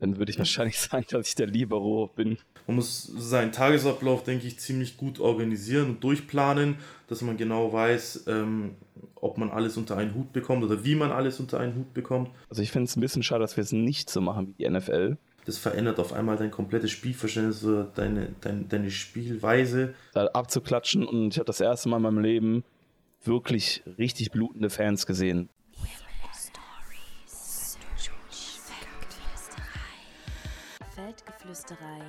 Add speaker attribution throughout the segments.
Speaker 1: dann würde ich wahrscheinlich sagen, dass ich der Libero bin.
Speaker 2: Man muss seinen Tagesablauf, denke ich, ziemlich gut organisieren und durchplanen, dass man genau weiß, ähm, ob man alles unter einen Hut bekommt oder wie man alles unter einen Hut bekommt.
Speaker 1: Also ich finde es ein bisschen schade, dass wir es nicht so machen wie die NFL.
Speaker 2: Das verändert auf einmal dein komplettes Spielverständnis oder deine, deine, deine Spielweise.
Speaker 1: Da abzuklatschen und ich habe das erste Mal in meinem Leben wirklich richtig blutende Fans gesehen.
Speaker 3: Feldgeflüsterei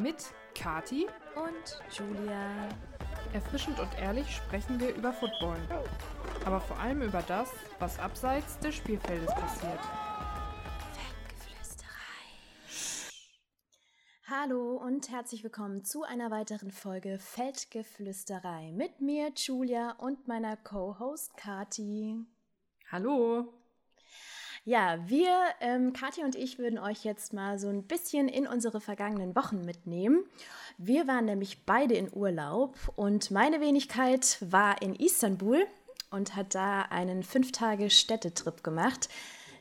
Speaker 3: mit Kati und Julia.
Speaker 4: Erfrischend und ehrlich sprechen wir über Football. Aber vor allem über das, was abseits des Spielfeldes passiert.
Speaker 3: Hallo und herzlich willkommen zu einer weiteren Folge Feldgeflüsterei mit mir, Julia, und meiner Co-Host Kati.
Speaker 4: Hallo.
Speaker 3: Ja, wir, ähm, Kathi und ich, würden euch jetzt mal so ein bisschen in unsere vergangenen Wochen mitnehmen. Wir waren nämlich beide in Urlaub und meine Wenigkeit war in Istanbul und hat da einen fünf Tage Städtetrip gemacht.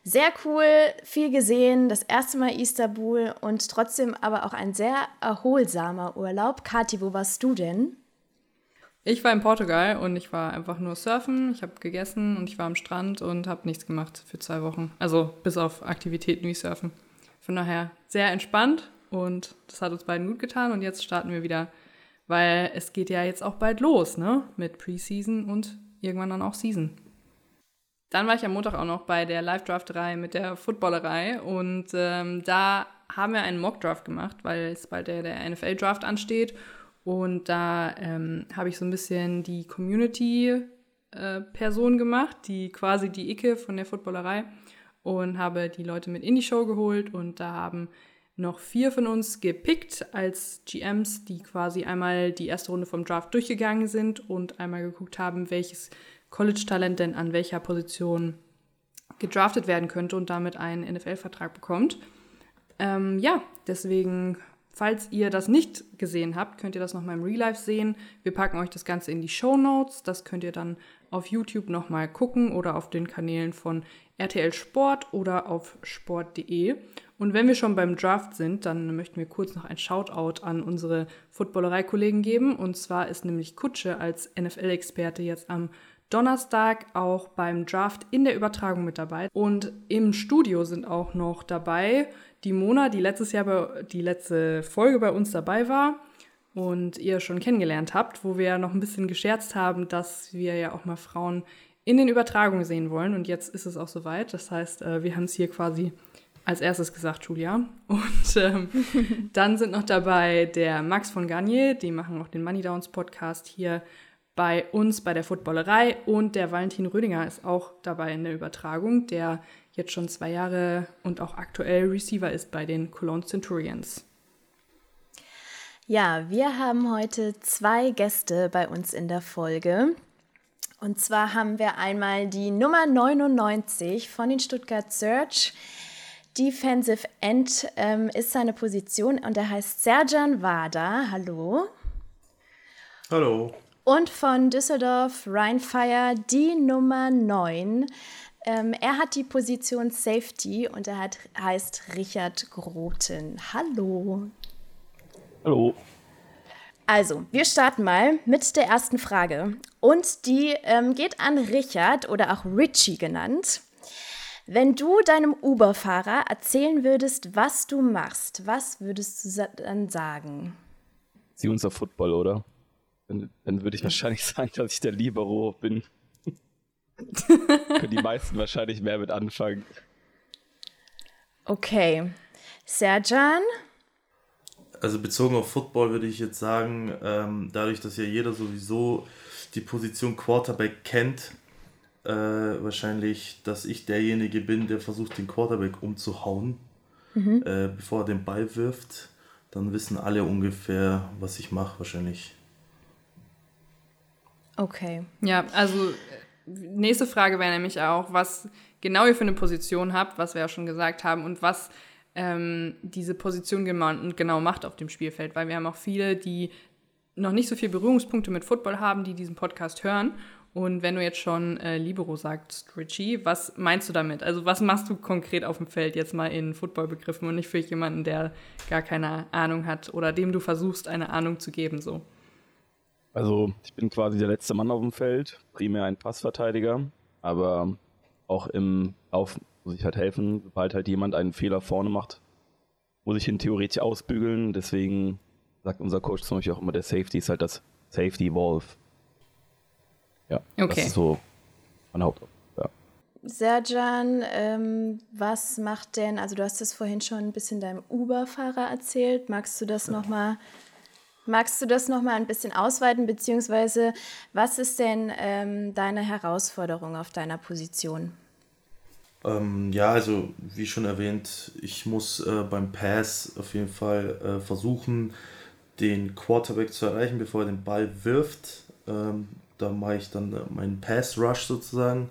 Speaker 3: Sehr cool, viel gesehen, das erste Mal Istanbul und trotzdem aber auch ein sehr erholsamer Urlaub. Kathi, wo warst du denn?
Speaker 4: Ich war in Portugal und ich war einfach nur surfen, ich habe gegessen und ich war am Strand und habe nichts gemacht für zwei Wochen. Also bis auf Aktivitäten wie Surfen. Von daher sehr entspannt und das hat uns beiden gut getan und jetzt starten wir wieder, weil es geht ja jetzt auch bald los, ne? Mit Preseason und irgendwann dann auch Season. Dann war ich am Montag auch noch bei der Live-Drafterei mit der Footballerei und ähm, da haben wir einen Mock-Draft gemacht, weil es bald der, der NFL-Draft ansteht und da ähm, habe ich so ein bisschen die Community-Person äh, gemacht, die quasi die Icke von der Footballerei und habe die Leute mit in die Show geholt und da haben noch vier von uns gepickt als GMs, die quasi einmal die erste Runde vom Draft durchgegangen sind und einmal geguckt haben, welches College-Talent denn an welcher Position gedraftet werden könnte und damit einen NFL-Vertrag bekommt. Ähm, ja, deswegen Falls ihr das nicht gesehen habt, könnt ihr das nochmal im Real Life sehen. Wir packen euch das Ganze in die Show Notes. Das könnt ihr dann auf YouTube nochmal gucken oder auf den Kanälen von RTL Sport oder auf sport.de. Und wenn wir schon beim Draft sind, dann möchten wir kurz noch ein Shoutout an unsere Footballerei-Kollegen geben. Und zwar ist nämlich Kutsche als NFL-Experte jetzt am Donnerstag auch beim Draft in der Übertragung mit dabei. Und im Studio sind auch noch dabei die Mona, die letztes Jahr bei, die letzte Folge bei uns dabei war und ihr schon kennengelernt habt, wo wir noch ein bisschen gescherzt haben, dass wir ja auch mal Frauen in den Übertragungen sehen wollen. Und jetzt ist es auch soweit. Das heißt, äh, wir haben es hier quasi als erstes gesagt, Julia. Und ähm, dann sind noch dabei der Max von Garnier, die machen auch den Money Downs Podcast hier bei uns bei der Footballerei. Und der Valentin Rödinger ist auch dabei in der Übertragung, der jetzt schon zwei Jahre und auch aktuell Receiver ist bei den Cologne Centurions.
Speaker 3: Ja, wir haben heute zwei Gäste bei uns in der Folge. Und zwar haben wir einmal die Nummer 99 von den Stuttgart Search. Defensive End ähm, ist seine Position und er heißt Serjan Wada. Hallo.
Speaker 2: Hallo.
Speaker 3: Und von Düsseldorf Rheinfire die Nummer 9, ähm, er hat die Position Safety und er hat, heißt Richard Groten. Hallo.
Speaker 1: Hallo.
Speaker 3: Also, wir starten mal mit der ersten Frage. Und die ähm, geht an Richard oder auch Richie genannt. Wenn du deinem Uber-Fahrer erzählen würdest, was du machst, was würdest du dann sagen?
Speaker 1: Sie unser Football, oder? Dann, dann würde ich wahrscheinlich sagen, dass ich der Libero bin. Können die meisten wahrscheinlich mehr mit anfangen.
Speaker 3: Okay. Serjan?
Speaker 2: Also bezogen auf Football würde ich jetzt sagen, ähm, dadurch, dass ja jeder sowieso die Position Quarterback kennt, äh, wahrscheinlich, dass ich derjenige bin, der versucht, den Quarterback umzuhauen, mhm. äh, bevor er den Ball wirft. Dann wissen alle ungefähr, was ich mache, wahrscheinlich.
Speaker 3: Okay.
Speaker 4: Ja, also nächste Frage wäre nämlich auch, was genau ihr für eine Position habt, was wir ja schon gesagt haben, und was ähm, diese Position genau macht auf dem Spielfeld, weil wir haben auch viele, die noch nicht so viele Berührungspunkte mit Football haben, die diesen Podcast hören. Und wenn du jetzt schon äh, Libero sagst, Richie, was meinst du damit? Also was machst du konkret auf dem Feld jetzt mal in Footballbegriffen und nicht für jemanden, der gar keine Ahnung hat oder dem du versuchst, eine Ahnung zu geben so?
Speaker 1: Also ich bin quasi der letzte Mann auf dem Feld, primär ein Passverteidiger, aber auch im Lauf muss ich halt helfen, sobald halt jemand einen Fehler vorne macht, muss ich ihn theoretisch ausbügeln. Deswegen sagt unser Coach zum Beispiel auch immer, der Safety ist halt das Safety Wolf. Ja, okay. das ist so mein. Ja.
Speaker 3: Serjan, ähm, was macht denn, also du hast es vorhin schon ein bisschen deinem Uber-Fahrer erzählt, magst du das ja. nochmal Magst du das nochmal ein bisschen ausweiten, beziehungsweise was ist denn ähm, deine Herausforderung auf deiner Position?
Speaker 2: Ähm, ja, also wie schon erwähnt, ich muss äh, beim Pass auf jeden Fall äh, versuchen, den Quarterback zu erreichen, bevor er den Ball wirft. Ähm, da mache ich dann äh, meinen Pass-Rush sozusagen.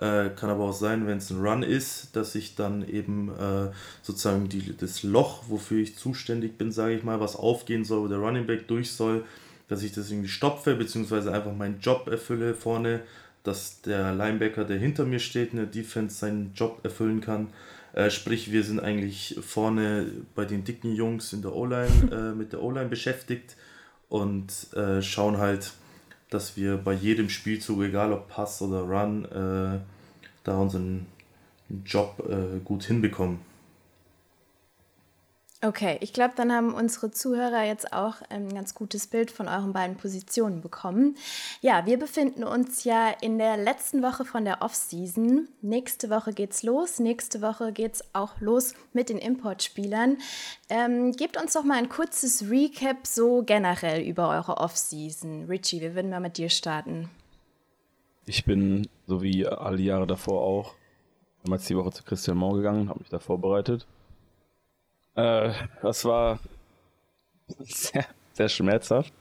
Speaker 2: Äh, kann aber auch sein, wenn es ein Run ist, dass ich dann eben äh, sozusagen die, das Loch, wofür ich zuständig bin, sage ich mal, was aufgehen soll, wo der Running Back durch soll, dass ich das irgendwie stopfe, beziehungsweise einfach meinen Job erfülle vorne, dass der Linebacker, der hinter mir steht, in der Defense seinen Job erfüllen kann. Äh, sprich, wir sind eigentlich vorne bei den dicken Jungs in der O-Line äh, mit der O-Line beschäftigt und äh, schauen halt, dass wir bei jedem Spielzug, egal ob Pass oder Run, äh, da unseren Job äh, gut hinbekommen.
Speaker 3: Okay, ich glaube, dann haben unsere Zuhörer jetzt auch ein ganz gutes Bild von euren beiden Positionen bekommen. Ja, wir befinden uns ja in der letzten Woche von der Offseason. Nächste Woche geht's los. Nächste Woche geht's auch los mit den Importspielern. Ähm, gebt uns doch mal ein kurzes Recap so generell über eure Offseason. Richie, wir würden mal mit dir starten.
Speaker 1: Ich bin, so wie alle Jahre davor auch, damals die Woche zu Christian Moore gegangen, habe mich da vorbereitet äh, das war sehr, sehr schmerzhaft.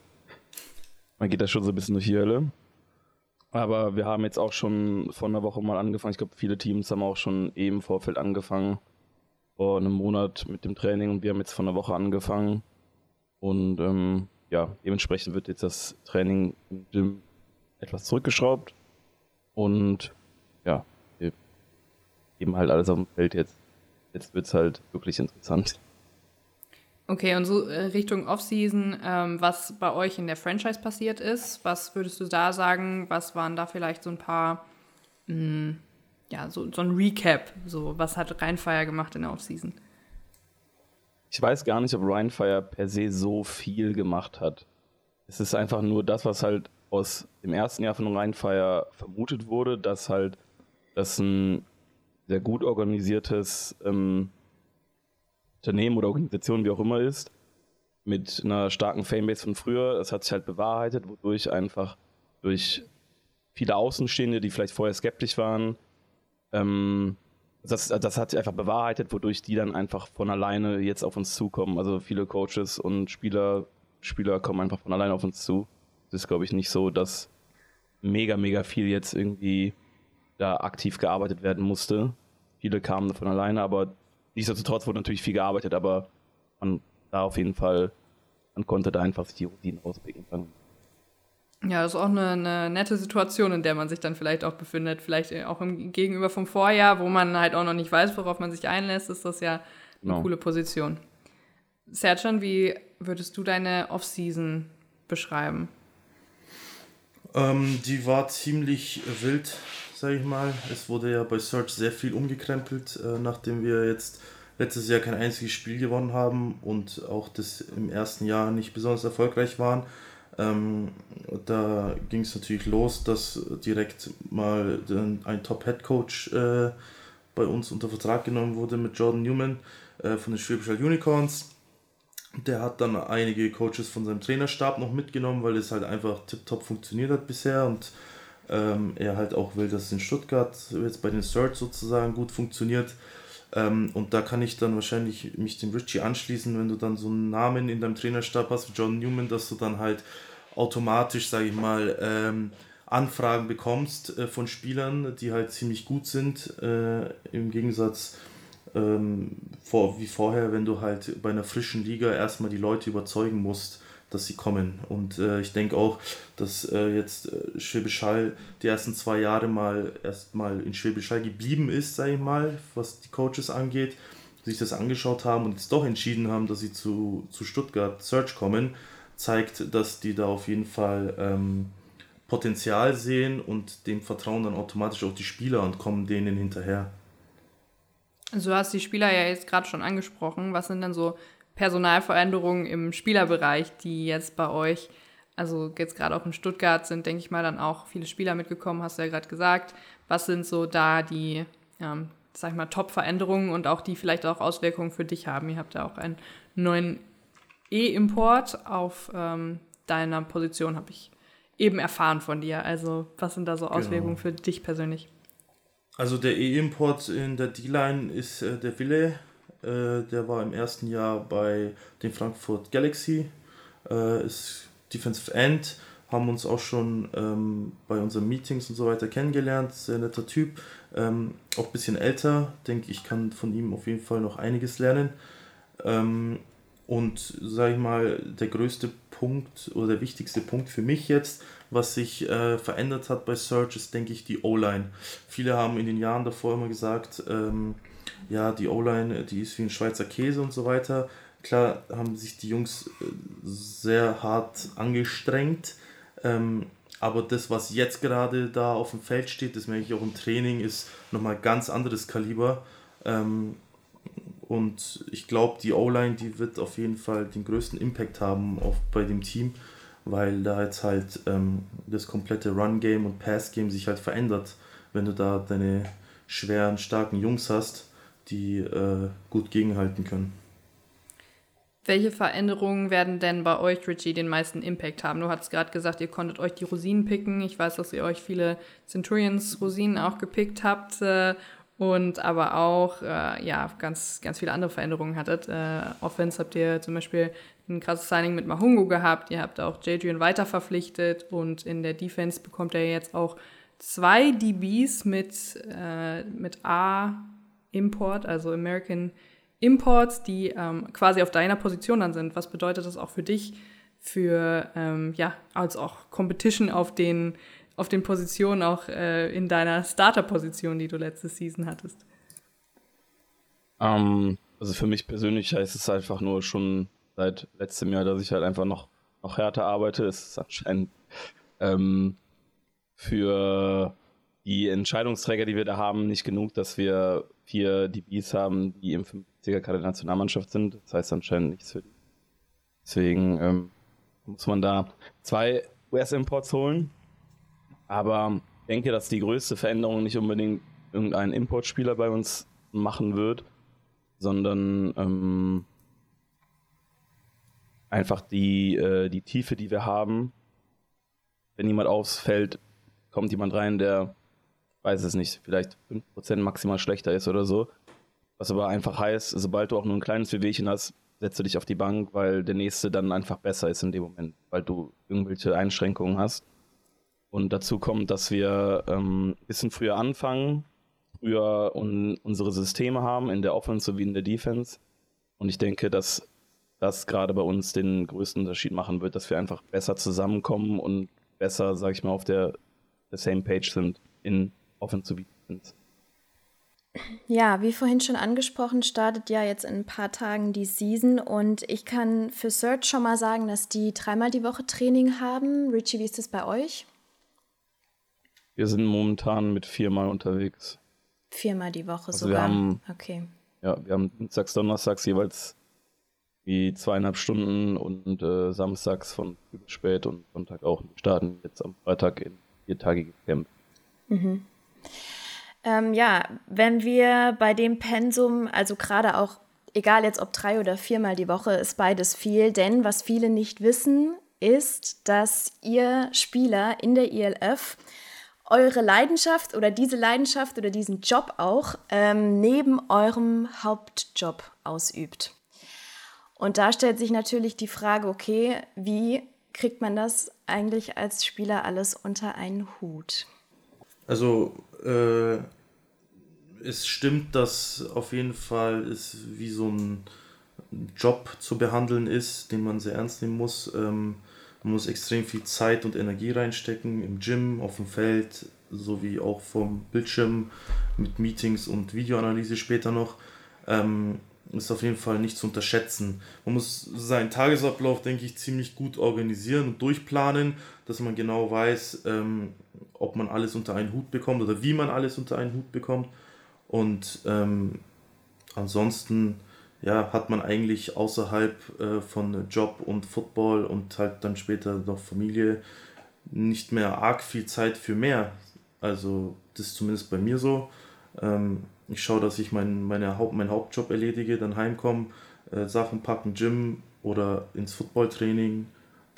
Speaker 1: Man geht da schon so ein bisschen durch die Hölle. Aber wir haben jetzt auch schon vor einer Woche mal angefangen. Ich glaube, viele Teams haben auch schon eben im Vorfeld angefangen. Vor einem Monat mit dem Training und wir haben jetzt vor einer Woche angefangen. Und ähm, ja, dementsprechend wird jetzt das Training im Gym etwas zurückgeschraubt. Und ja, wir geben halt alles auf dem Feld jetzt jetzt wird es halt wirklich interessant.
Speaker 4: Okay, und so äh, Richtung Offseason, ähm, was bei euch in der Franchise passiert ist, was würdest du da sagen? Was waren da vielleicht so ein paar, mh, hm, ja, so, so ein Recap? So, was hat Rheinfire gemacht in der Offseason?
Speaker 1: Ich weiß gar nicht, ob Rheinfire per se so viel gemacht hat. Es ist einfach nur das, was halt aus dem ersten Jahr von Rheinfire vermutet wurde, dass halt das ein sehr gut organisiertes ähm, Unternehmen oder Organisation, wie auch immer ist, mit einer starken Fanbase von früher. Das hat sich halt bewahrheitet, wodurch einfach durch viele Außenstehende, die vielleicht vorher skeptisch waren, ähm, das, das hat sich einfach bewahrheitet, wodurch die dann einfach von alleine jetzt auf uns zukommen. Also viele Coaches und Spieler, Spieler kommen einfach von alleine auf uns zu. Das ist, glaube ich, nicht so, dass mega, mega viel jetzt irgendwie da aktiv gearbeitet werden musste. Viele kamen von alleine, aber nichtsdestotrotz wurde natürlich viel gearbeitet, aber man da auf jeden Fall, man konnte da einfach sich die Routinen auspicken.
Speaker 4: Ja, das ist auch eine, eine, nette Situation, in der man sich dann vielleicht auch befindet. Vielleicht auch im Gegenüber vom Vorjahr, wo man halt auch noch nicht weiß, worauf man sich einlässt, ist das ja eine genau. coole Position. Serjan, wie würdest du deine Offseason beschreiben?
Speaker 2: Ähm, die war ziemlich wild sage ich mal. Es wurde ja bei Search sehr viel umgekrempelt, äh, nachdem wir jetzt letztes Jahr kein einziges Spiel gewonnen haben und auch das im ersten Jahr nicht besonders erfolgreich waren. Ähm, da ging es natürlich los, dass direkt mal ein Top-Head-Coach äh, bei uns unter Vertrag genommen wurde mit Jordan Newman äh, von den Schwäbisch Unicorns. Der hat dann einige Coaches von seinem Trainerstab noch mitgenommen, weil es halt einfach tiptop funktioniert hat bisher und ähm, er halt auch will, dass es in Stuttgart jetzt bei den Search sozusagen gut funktioniert. Ähm, und da kann ich dann wahrscheinlich mich dem Richie anschließen, wenn du dann so einen Namen in deinem Trainerstab hast wie John Newman, dass du dann halt automatisch, sage ich mal, ähm, Anfragen bekommst äh, von Spielern, die halt ziemlich gut sind, äh, im Gegensatz ähm, vor, wie vorher, wenn du halt bei einer frischen Liga erstmal die Leute überzeugen musst, dass sie kommen. Und äh, ich denke auch, dass äh, jetzt äh, Schwäbisch Hall die ersten zwei Jahre mal erstmal in Schwäbisch Hall geblieben ist, sage ich mal, was die Coaches angeht, sich das angeschaut haben und jetzt doch entschieden haben, dass sie zu, zu Stuttgart Search kommen, zeigt, dass die da auf jeden Fall ähm, Potenzial sehen und dem vertrauen dann automatisch auch die Spieler und kommen denen hinterher.
Speaker 4: Also du hast die Spieler ja jetzt gerade schon angesprochen. Was sind denn so Personalveränderungen im Spielerbereich, die jetzt bei euch, also jetzt gerade auch in Stuttgart sind, denke ich mal, dann auch viele Spieler mitgekommen, hast du ja gerade gesagt. Was sind so da die, ähm, sag ich mal, Top-Veränderungen und auch die vielleicht auch Auswirkungen für dich haben? Ihr habt ja auch einen neuen E-Import auf ähm, deiner Position, habe ich eben erfahren von dir. Also was sind da so genau. Auswirkungen genau. für dich persönlich?
Speaker 2: Also der E-Import in der D-Line ist äh, der Wille. Äh, der war im ersten Jahr bei den Frankfurt Galaxy. Äh, ist Defensive End. Haben uns auch schon ähm, bei unseren Meetings und so weiter kennengelernt. Sehr netter Typ. Ähm, auch ein bisschen älter. Denke ich, kann von ihm auf jeden Fall noch einiges lernen. Ähm, und sage ich mal, der größte Punkt oder der wichtigste Punkt für mich jetzt, was sich äh, verändert hat bei Search, ist, denke ich, die O-Line. Viele haben in den Jahren davor immer gesagt, ähm, ja, die O-Line, die ist wie ein Schweizer Käse und so weiter. Klar haben sich die Jungs äh, sehr hart angestrengt, ähm, aber das, was jetzt gerade da auf dem Feld steht, das merke ich auch im Training, ist nochmal ganz anderes Kaliber. Ähm, und ich glaube, die O-Line, die wird auf jeden Fall den größten Impact haben auf, bei dem Team, weil da jetzt halt ähm, das komplette Run-Game und Pass-Game sich halt verändert, wenn du da deine schweren, starken Jungs hast, die äh, gut gegenhalten können.
Speaker 4: Welche Veränderungen werden denn bei euch, Richie, den meisten Impact haben? Du hast gerade gesagt, ihr konntet euch die Rosinen picken. Ich weiß, dass ihr euch viele Centurions-Rosinen auch gepickt habt. Äh, und aber auch äh, ja ganz ganz viele andere Veränderungen hattet. Äh, Offense habt ihr zum Beispiel ein krasses Signing mit Mahungu gehabt, ihr habt auch Jadrian weiter verpflichtet und in der Defense bekommt er jetzt auch zwei DBs mit, äh, mit A-Import, also American Imports, die ähm, quasi auf deiner Position dann sind. Was bedeutet das auch für dich, für ähm, ja, als auch Competition auf den auf den Positionen auch äh, in deiner Starter-Position, die du letzte Season hattest?
Speaker 1: Um, ähm, also für mich persönlich heißt es einfach nur schon seit letztem Jahr, dass ich halt einfach noch, noch härter arbeite. Es ist anscheinend ähm, für die Entscheidungsträger, die wir da haben, nicht genug, dass wir vier DBs haben, die im 50er Kader Nationalmannschaft sind. Das heißt anscheinend nichts für die. Deswegen ähm, muss man da zwei US-Imports holen. Aber ich denke, dass die größte Veränderung nicht unbedingt irgendein Importspieler bei uns machen wird, sondern ähm, einfach die, äh, die Tiefe, die wir haben. Wenn jemand ausfällt, kommt jemand rein, der, weiß es nicht, vielleicht 5% maximal schlechter ist oder so. Was aber einfach heißt, sobald du auch nur ein kleines Wehwehchen hast, setzt du dich auf die Bank, weil der nächste dann einfach besser ist in dem Moment, weil du irgendwelche Einschränkungen hast. Und dazu kommt, dass wir ähm, ein bisschen früher anfangen, früher un unsere Systeme haben, in der Offense sowie in der Defense. Und ich denke, dass das gerade bei uns den größten Unterschied machen wird, dass wir einfach besser zusammenkommen und besser, sag ich mal, auf der, der same page sind in Offense sowie Defense.
Speaker 3: Ja, wie vorhin schon angesprochen, startet ja jetzt in ein paar Tagen die Season und ich kann für Search schon mal sagen, dass die dreimal die Woche Training haben. Richie, wie ist das bei euch?
Speaker 1: Wir sind momentan mit viermal unterwegs.
Speaker 3: Viermal die Woche
Speaker 1: also
Speaker 3: sogar.
Speaker 1: Wir haben,
Speaker 3: okay.
Speaker 1: Ja, wir haben Dienstags, Donnerstags jeweils wie zweieinhalb Stunden und äh, samstags von spät und Sonntag auch. Wir starten jetzt am Freitag in viertagige Camp.
Speaker 3: Mhm. Ähm, ja, wenn wir bei dem Pensum, also gerade auch, egal jetzt ob drei oder viermal die Woche, ist beides viel, denn was viele nicht wissen, ist, dass ihr Spieler in der ILF eure Leidenschaft oder diese Leidenschaft oder diesen Job auch ähm, neben eurem Hauptjob ausübt. Und da stellt sich natürlich die Frage, okay, wie kriegt man das eigentlich als Spieler alles unter einen Hut?
Speaker 2: Also äh, es stimmt, dass auf jeden Fall es wie so ein Job zu behandeln ist, den man sehr ernst nehmen muss. Ähm, man muss extrem viel Zeit und Energie reinstecken im Gym, auf dem Feld, sowie auch vom Bildschirm mit Meetings und Videoanalyse später noch. Ähm, ist auf jeden Fall nicht zu unterschätzen. Man muss seinen Tagesablauf, denke ich, ziemlich gut organisieren und durchplanen, dass man genau weiß, ähm, ob man alles unter einen Hut bekommt oder wie man alles unter einen Hut bekommt. Und ähm, ansonsten ja, hat man eigentlich außerhalb äh, von Job und Football und halt dann später noch Familie nicht mehr arg viel Zeit für mehr. Also das ist zumindest bei mir so. Ähm, ich schaue, dass ich mein, meine Haupt, meinen Hauptjob erledige, dann heimkomme, äh, Sachen packen, Gym oder ins Footballtraining,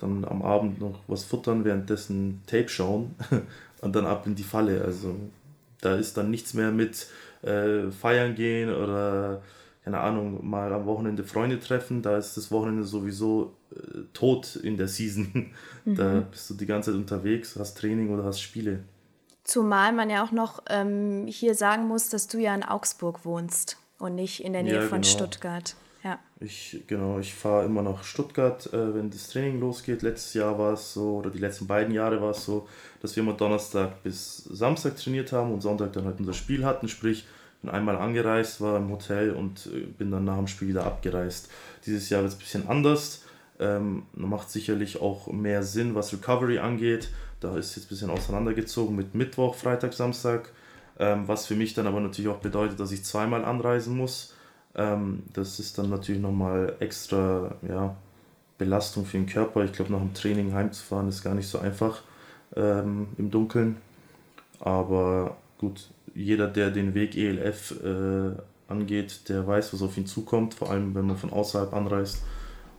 Speaker 2: dann am Abend noch was futtern, währenddessen Tape schauen und dann ab in die Falle. Also da ist dann nichts mehr mit äh, feiern gehen oder keine Ahnung, mal am Wochenende Freunde treffen. Da ist das Wochenende sowieso äh, tot in der Season. Mhm. Da bist du die ganze Zeit unterwegs, hast Training oder hast Spiele.
Speaker 3: Zumal man ja auch noch ähm, hier sagen muss, dass du ja in Augsburg wohnst und nicht in der Nähe ja, von genau. Stuttgart. Ja.
Speaker 2: Ich, genau, ich fahre immer nach Stuttgart, äh, wenn das Training losgeht. Letztes Jahr war es so, oder die letzten beiden Jahre war es so, dass wir immer Donnerstag bis Samstag trainiert haben und Sonntag dann halt unser Spiel hatten. Sprich, bin einmal angereist, war im Hotel und äh, bin dann nach dem Spiel wieder abgereist. Dieses Jahr wird es ein bisschen anders. Ähm, macht sicherlich auch mehr Sinn, was Recovery angeht. Da ist jetzt ein bisschen auseinandergezogen mit Mittwoch, Freitag, Samstag. Ähm, was für mich dann aber natürlich auch bedeutet, dass ich zweimal anreisen muss. Ähm, das ist dann natürlich nochmal extra ja, Belastung für den Körper. Ich glaube, nach dem Training heimzufahren ist gar nicht so einfach ähm, im Dunkeln. Aber gut, jeder, der den Weg ELF äh, angeht, der weiß, was auf ihn zukommt, vor allem wenn man von außerhalb anreist.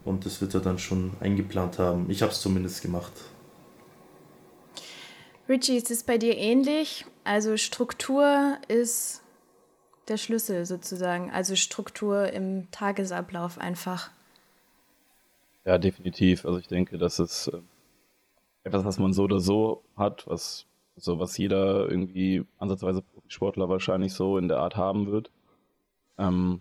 Speaker 2: Und das wird er dann schon eingeplant haben. Ich habe es zumindest gemacht.
Speaker 3: Richie, ist es bei dir ähnlich? Also Struktur ist der Schlüssel sozusagen. Also Struktur im Tagesablauf einfach.
Speaker 1: Ja, definitiv. Also ich denke, das ist äh, etwas, was man so oder so hat, was so was jeder irgendwie ansatzweise Sportler wahrscheinlich so in der Art haben wird. Ähm,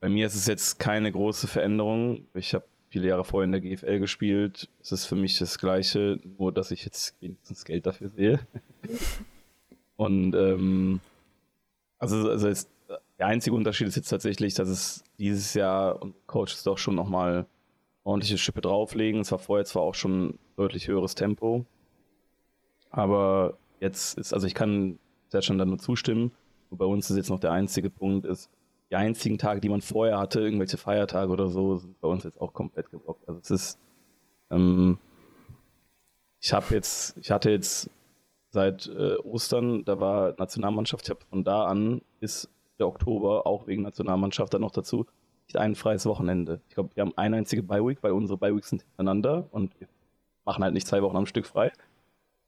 Speaker 1: bei mir ist es jetzt keine große Veränderung. Ich habe viele Jahre vorher in der GFL gespielt. Es ist für mich das Gleiche, nur dass ich jetzt wenigstens Geld dafür sehe. Und ähm, also, also jetzt, der einzige Unterschied ist jetzt tatsächlich, dass es dieses Jahr und Coaches doch schon nochmal ordentliche Schippe drauflegen. Es war vorher zwar auch schon deutlich höheres Tempo, aber jetzt ist, also ich kann sehr schon da nur zustimmen. Und bei uns ist jetzt noch der einzige Punkt, ist, die einzigen Tage, die man vorher hatte, irgendwelche Feiertage oder so, sind bei uns jetzt auch komplett geblockt. Also es ist, ähm, ich habe jetzt, ich hatte jetzt seit äh, Ostern, da war Nationalmannschaft, ich habe von da an bis der Oktober, auch wegen Nationalmannschaft dann noch dazu, nicht ein freies Wochenende. Ich glaube, wir haben eine einzige Bye-Week, weil unsere Bye-Weeks sind hintereinander und wir machen halt nicht zwei Wochen am Stück frei.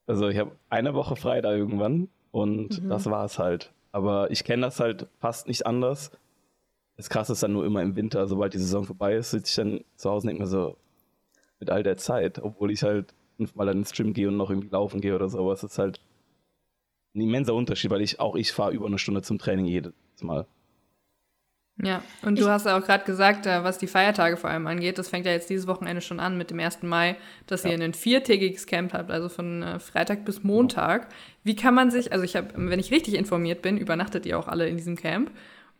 Speaker 1: Also ich habe eine Woche frei da irgendwann und mhm. das war es halt. Aber ich kenne das halt fast nicht anders. Das Krasse ist dann nur immer im Winter, sobald die Saison vorbei ist, sitze ich dann zu Hause und denke mir so, mit all der Zeit, obwohl ich halt fünfmal dann ins Gym gehe und noch irgendwie laufen gehe oder sowas, ist halt ein immenser Unterschied, weil ich auch ich fahre über eine Stunde zum Training jedes Mal.
Speaker 4: Ja, und du ich, hast ja auch gerade gesagt, äh, was die Feiertage vor allem angeht, das fängt ja jetzt dieses Wochenende schon an mit dem 1. Mai, dass ja. ihr ein viertägiges Camp habt, also von äh, Freitag bis Montag. Wie kann man sich, also ich habe, wenn ich richtig informiert bin, übernachtet ihr auch alle in diesem Camp.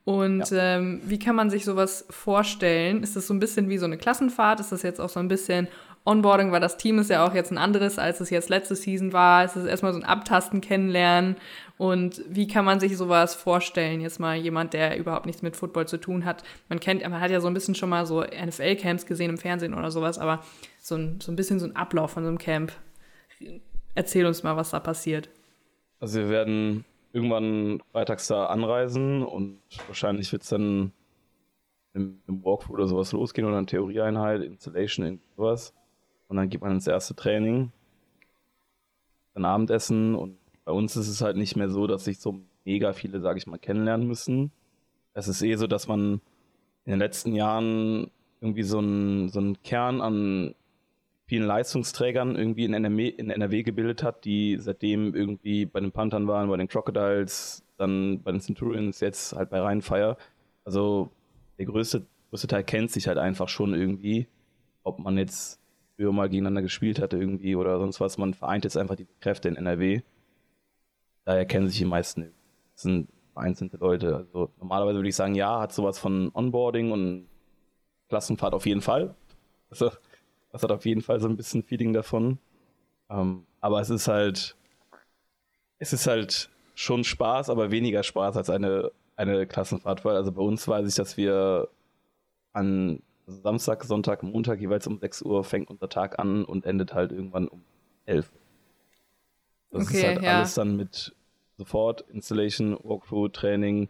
Speaker 4: Und ja. ähm, wie kann man sich sowas vorstellen? Ist das so ein bisschen wie so eine Klassenfahrt? Ist das jetzt auch so ein bisschen Onboarding, weil das Team ist ja auch jetzt ein anderes, als es jetzt letzte Season war. Es ist erstmal so ein Abtasten, Kennenlernen. Und wie kann man sich sowas vorstellen? Jetzt mal jemand, der überhaupt nichts mit Football zu tun hat. Man kennt, man hat ja so ein bisschen schon mal so NFL-Camps gesehen im Fernsehen oder sowas, aber so ein, so ein bisschen so ein Ablauf von so einem Camp. Erzähl uns mal, was da passiert.
Speaker 1: Also wir werden irgendwann freitags da anreisen und wahrscheinlich wird es dann im, im Walkthrough oder sowas losgehen oder eine Theorieeinheit, Installation, irgendwas. Und dann geht man ins erste Training, dann Abendessen und bei uns ist es halt nicht mehr so, dass sich so mega viele, sage ich mal, kennenlernen müssen. Es ist eh so, dass man in den letzten Jahren irgendwie so einen so einen Kern an vielen Leistungsträgern irgendwie in NRW, in NRW gebildet hat, die seitdem irgendwie bei den Panthern waren, bei den Crocodiles, dann bei den Centurions, jetzt halt bei Rheinfire. Also der größte größte Teil kennt sich halt einfach schon irgendwie, ob man jetzt früher mal gegeneinander gespielt hatte irgendwie oder sonst was. Man vereint jetzt einfach die Kräfte in NRW. Daher kennen sich die meisten. Das sind vereinzelte Leute. Also normalerweise würde ich sagen, ja, hat sowas von Onboarding und Klassenfahrt auf jeden Fall. Also, das hat auf jeden Fall so ein bisschen Feeling davon. Ähm, aber es ist halt, es ist halt schon Spaß, aber weniger Spaß als eine, eine Klassenfahrt. Also bei uns weiß ich, dass wir an Samstag, Sonntag, Montag jeweils um 6 Uhr fängt unser Tag an und endet halt irgendwann um 11 Das okay, ist halt ja. alles dann mit sofort Installation, Walkthrough, Training,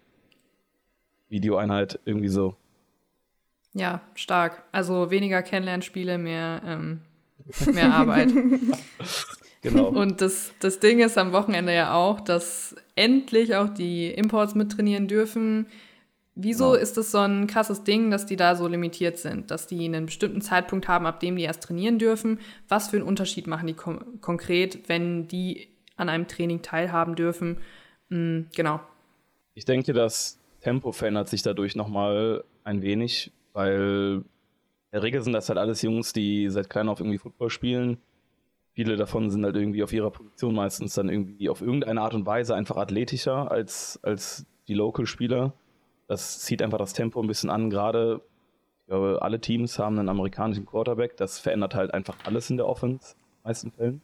Speaker 1: Videoeinheit, irgendwie so.
Speaker 4: Ja, stark. Also weniger Kennenlernspiele, mehr, ähm, mehr Arbeit. genau. Und das, das Ding ist am Wochenende ja auch, dass endlich auch die Imports mittrainieren dürfen. Wieso genau. ist das so ein krasses Ding, dass die da so limitiert sind, dass die einen bestimmten Zeitpunkt haben, ab dem die erst trainieren dürfen? Was für einen Unterschied machen die kon konkret, wenn die an einem Training teilhaben dürfen? Mhm, genau.
Speaker 1: Ich denke, das Tempo verändert sich dadurch nochmal ein wenig, weil in der Regel sind das halt alles Jungs, die seit klein auf irgendwie Football spielen. Viele davon sind halt irgendwie auf ihrer Position meistens dann irgendwie auf irgendeine Art und Weise einfach athletischer als, als die Local-Spieler. Das zieht einfach das Tempo ein bisschen an. Gerade, ich glaube, alle Teams haben einen amerikanischen Quarterback. Das verändert halt einfach alles in der Offense, in den meisten Fällen.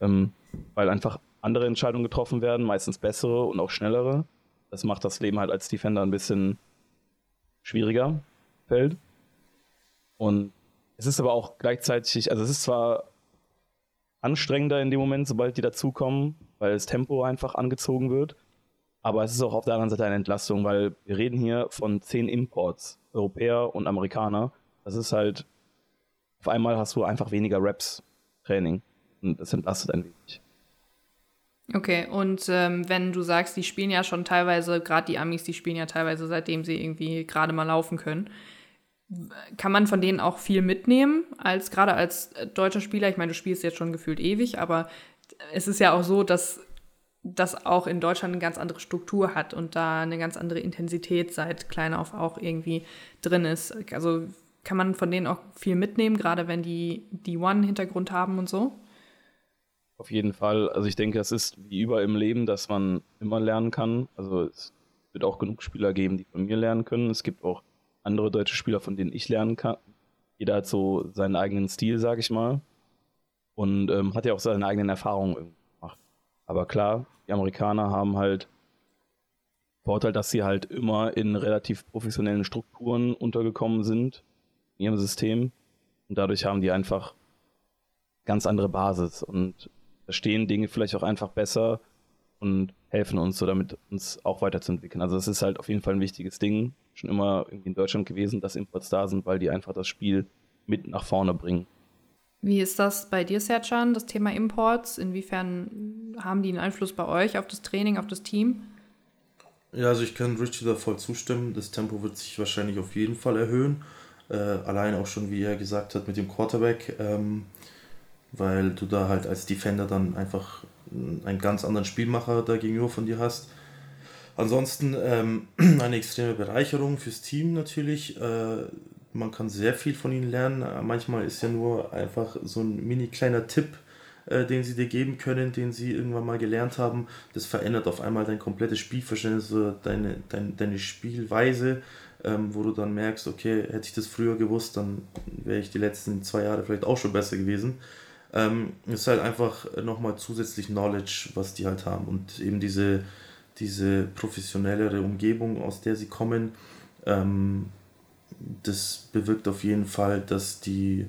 Speaker 1: Ähm, weil einfach andere Entscheidungen getroffen werden, meistens bessere und auch schnellere. Das macht das Leben halt als Defender ein bisschen schwieriger, Feld. Und es ist aber auch gleichzeitig, also es ist zwar anstrengender in dem Moment, sobald die dazukommen, weil das Tempo einfach angezogen wird. Aber es ist auch auf der anderen Seite eine Entlastung, weil wir reden hier von zehn Imports, Europäer und Amerikaner. Das ist halt, auf einmal hast du einfach weniger Reps Training. Und das entlastet ein wenig.
Speaker 4: Okay, und ähm, wenn du sagst, die spielen ja schon teilweise, gerade die Amis, die spielen ja teilweise, seitdem sie irgendwie gerade mal laufen können. Kann man von denen auch viel mitnehmen, als gerade als äh, deutscher Spieler? Ich meine, du spielst jetzt schon gefühlt ewig, aber es ist ja auch so, dass das auch in Deutschland eine ganz andere Struktur hat und da eine ganz andere Intensität seit klein auf auch irgendwie drin ist. Also kann man von denen auch viel mitnehmen, gerade wenn die die One-Hintergrund haben und so?
Speaker 1: Auf jeden Fall. Also ich denke, es ist wie überall im Leben, dass man immer lernen kann. Also es wird auch genug Spieler geben, die von mir lernen können. Es gibt auch andere deutsche Spieler, von denen ich lernen kann. Jeder hat so seinen eigenen Stil, sag ich mal. Und ähm, hat ja auch seine eigenen Erfahrungen gemacht. Aber klar, die Amerikaner haben halt Vorteil, dass sie halt immer in relativ professionellen Strukturen untergekommen sind in ihrem System. Und dadurch haben die einfach ganz andere Basis. Und verstehen Dinge vielleicht auch einfach besser und helfen uns so damit, uns auch weiterzuentwickeln. Also es ist halt auf jeden Fall ein wichtiges Ding, schon immer irgendwie in Deutschland gewesen, dass Imports da sind, weil die einfach das Spiel mit nach vorne bringen.
Speaker 4: Wie ist das bei dir, Sercan, das Thema Imports? Inwiefern haben die einen Einfluss bei euch auf das Training, auf das Team?
Speaker 2: Ja, also ich kann Richie da voll zustimmen. Das Tempo wird sich wahrscheinlich auf jeden Fall erhöhen. Äh, allein auch schon, wie er gesagt hat, mit dem Quarterback. Ähm, weil du da halt als Defender dann einfach einen ganz anderen Spielmacher da gegenüber von dir hast. Ansonsten ähm, eine extreme Bereicherung fürs Team natürlich. Äh, man kann sehr viel von ihnen lernen. Manchmal ist ja nur einfach so ein mini kleiner Tipp, äh, den sie dir geben können, den sie irgendwann mal gelernt haben. Das verändert auf einmal dein komplettes Spielverständnis, deine, deine, deine Spielweise, ähm, wo du dann merkst, okay, hätte ich das früher gewusst, dann wäre ich die letzten zwei Jahre vielleicht auch schon besser gewesen. Ähm, ist halt einfach nochmal zusätzlich Knowledge, was die halt haben und eben diese, diese professionellere Umgebung, aus der sie kommen, ähm, das bewirkt auf jeden Fall, dass die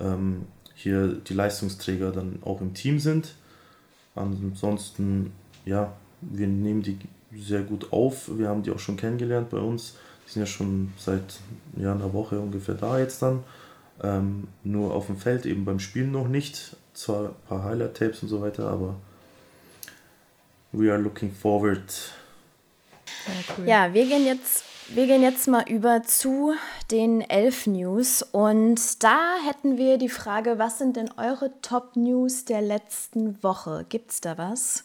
Speaker 2: ähm, hier die Leistungsträger dann auch im Team sind. Ansonsten, ja, wir nehmen die sehr gut auf. Wir haben die auch schon kennengelernt bei uns. Die sind ja schon seit ja, einer Woche ungefähr da jetzt dann. Ähm, nur auf dem Feld, eben beim Spielen noch nicht. Zwar ein paar Highlight-Tapes und so weiter, aber we are looking forward.
Speaker 3: Cool. Ja, wir gehen jetzt wir gehen jetzt mal über zu den Elf News und da hätten wir die Frage, was sind denn eure Top News der letzten Woche? Gibt es da was,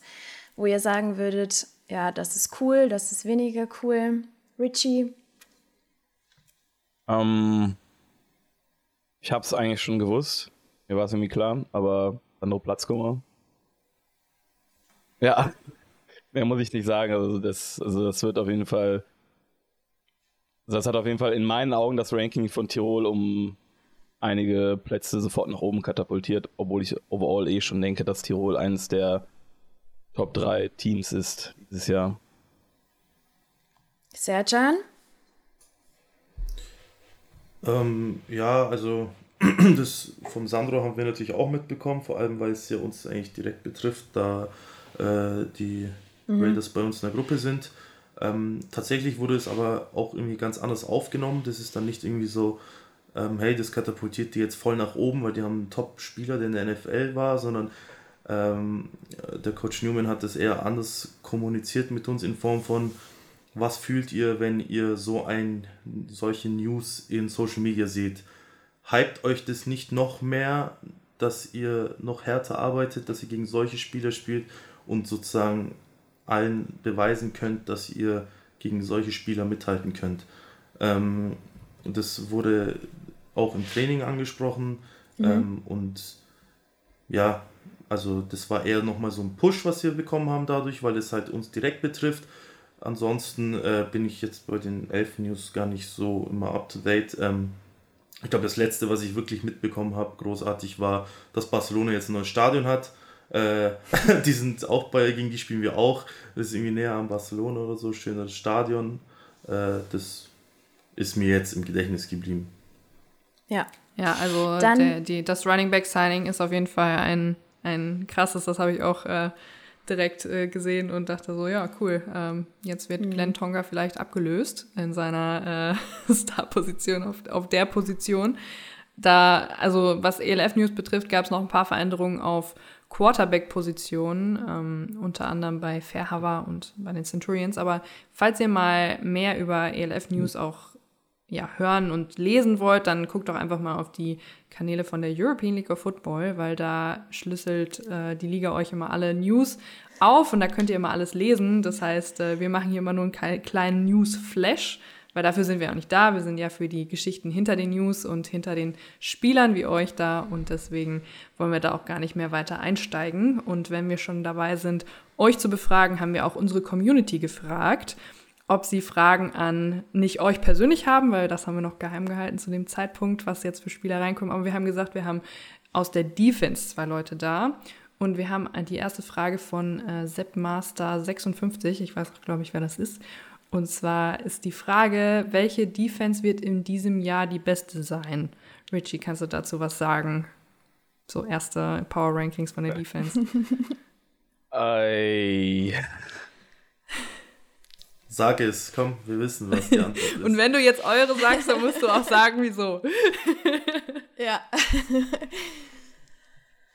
Speaker 3: wo ihr sagen würdet, ja, das ist cool, das ist weniger cool? Richie?
Speaker 1: Ähm, ich habe es eigentlich schon gewusst. Mir war es irgendwie klar, aber noch Platzkummer. Ja, mehr muss ich nicht sagen. Also das, also das wird auf jeden Fall. Also das hat auf jeden Fall in meinen Augen das Ranking von Tirol um einige Plätze sofort nach oben katapultiert, obwohl ich overall eh schon denke, dass Tirol eines der Top 3 Teams ist dieses Jahr.
Speaker 3: Serjan?
Speaker 2: Ähm, ja, also das vom Sandro haben wir natürlich auch mitbekommen, vor allem weil es ja uns eigentlich direkt betrifft, da äh, die mhm. Raiders bei uns in der Gruppe sind. Ähm, tatsächlich wurde es aber auch irgendwie ganz anders aufgenommen. Das ist dann nicht irgendwie so, ähm, hey, das katapultiert die jetzt voll nach oben, weil die haben einen Top-Spieler, der in der NFL war, sondern ähm, der Coach Newman hat das eher anders kommuniziert mit uns in Form von, was fühlt ihr, wenn ihr so ein solche News in Social Media seht? Hypt euch das nicht noch mehr, dass ihr noch härter arbeitet, dass ihr gegen solche Spieler spielt und sozusagen allen beweisen könnt, dass ihr gegen solche Spieler mithalten könnt. Ähm, das wurde auch im Training angesprochen mhm. ähm, und ja, also das war eher nochmal so ein Push, was wir bekommen haben dadurch, weil es halt uns direkt betrifft. Ansonsten äh, bin ich jetzt bei den Elf News gar nicht so immer up to date. Ähm, ich glaube, das letzte, was ich wirklich mitbekommen habe, großartig war, dass Barcelona jetzt ein neues Stadion hat. Äh, die sind auch bei, gegen die spielen wir auch. Das ist irgendwie näher an Barcelona oder so, schönes Stadion. Äh, das ist mir jetzt im Gedächtnis geblieben.
Speaker 4: Ja. Ja, also Dann, der, die, das Running Back Signing ist auf jeden Fall ein, ein krasses, das habe ich auch äh, direkt äh, gesehen und dachte so, ja, cool, ähm, jetzt wird mhm. Glenn Tonga vielleicht abgelöst in seiner äh, Star-Position, auf, auf der Position. Da, also was ELF News betrifft, gab es noch ein paar Veränderungen auf Quarterback-Positionen, ähm, unter anderem bei Fairhaver und bei den Centurions. Aber falls ihr mal mehr über ELF News auch ja, hören und lesen wollt, dann guckt doch einfach mal auf die Kanäle von der European League of Football, weil da schlüsselt äh, die Liga euch immer alle News auf und da könnt ihr immer alles lesen. Das heißt, äh, wir machen hier immer nur einen kleinen News-Flash weil dafür sind wir auch nicht da. Wir sind ja für die Geschichten hinter den News und hinter den Spielern wie euch da und deswegen wollen wir da auch gar nicht mehr weiter einsteigen. Und wenn wir schon dabei sind, euch zu befragen, haben wir auch unsere Community gefragt, ob sie Fragen an nicht euch persönlich haben, weil das haben wir noch geheim gehalten zu dem Zeitpunkt, was jetzt für Spieler reinkommen. Aber wir haben gesagt, wir haben aus der Defense zwei Leute da. Und wir haben die erste Frage von äh, Seppmaster56, ich weiß, glaube ich, wer das ist. Und zwar ist die Frage, welche Defense wird in diesem Jahr die beste sein? Richie, kannst du dazu was sagen? So erste Power Rankings von der Defense.
Speaker 1: Ei.
Speaker 2: Sag es, komm, wir wissen, was die Antwort ist.
Speaker 4: Und wenn du jetzt eure sagst, dann musst du auch sagen, wieso.
Speaker 3: ja.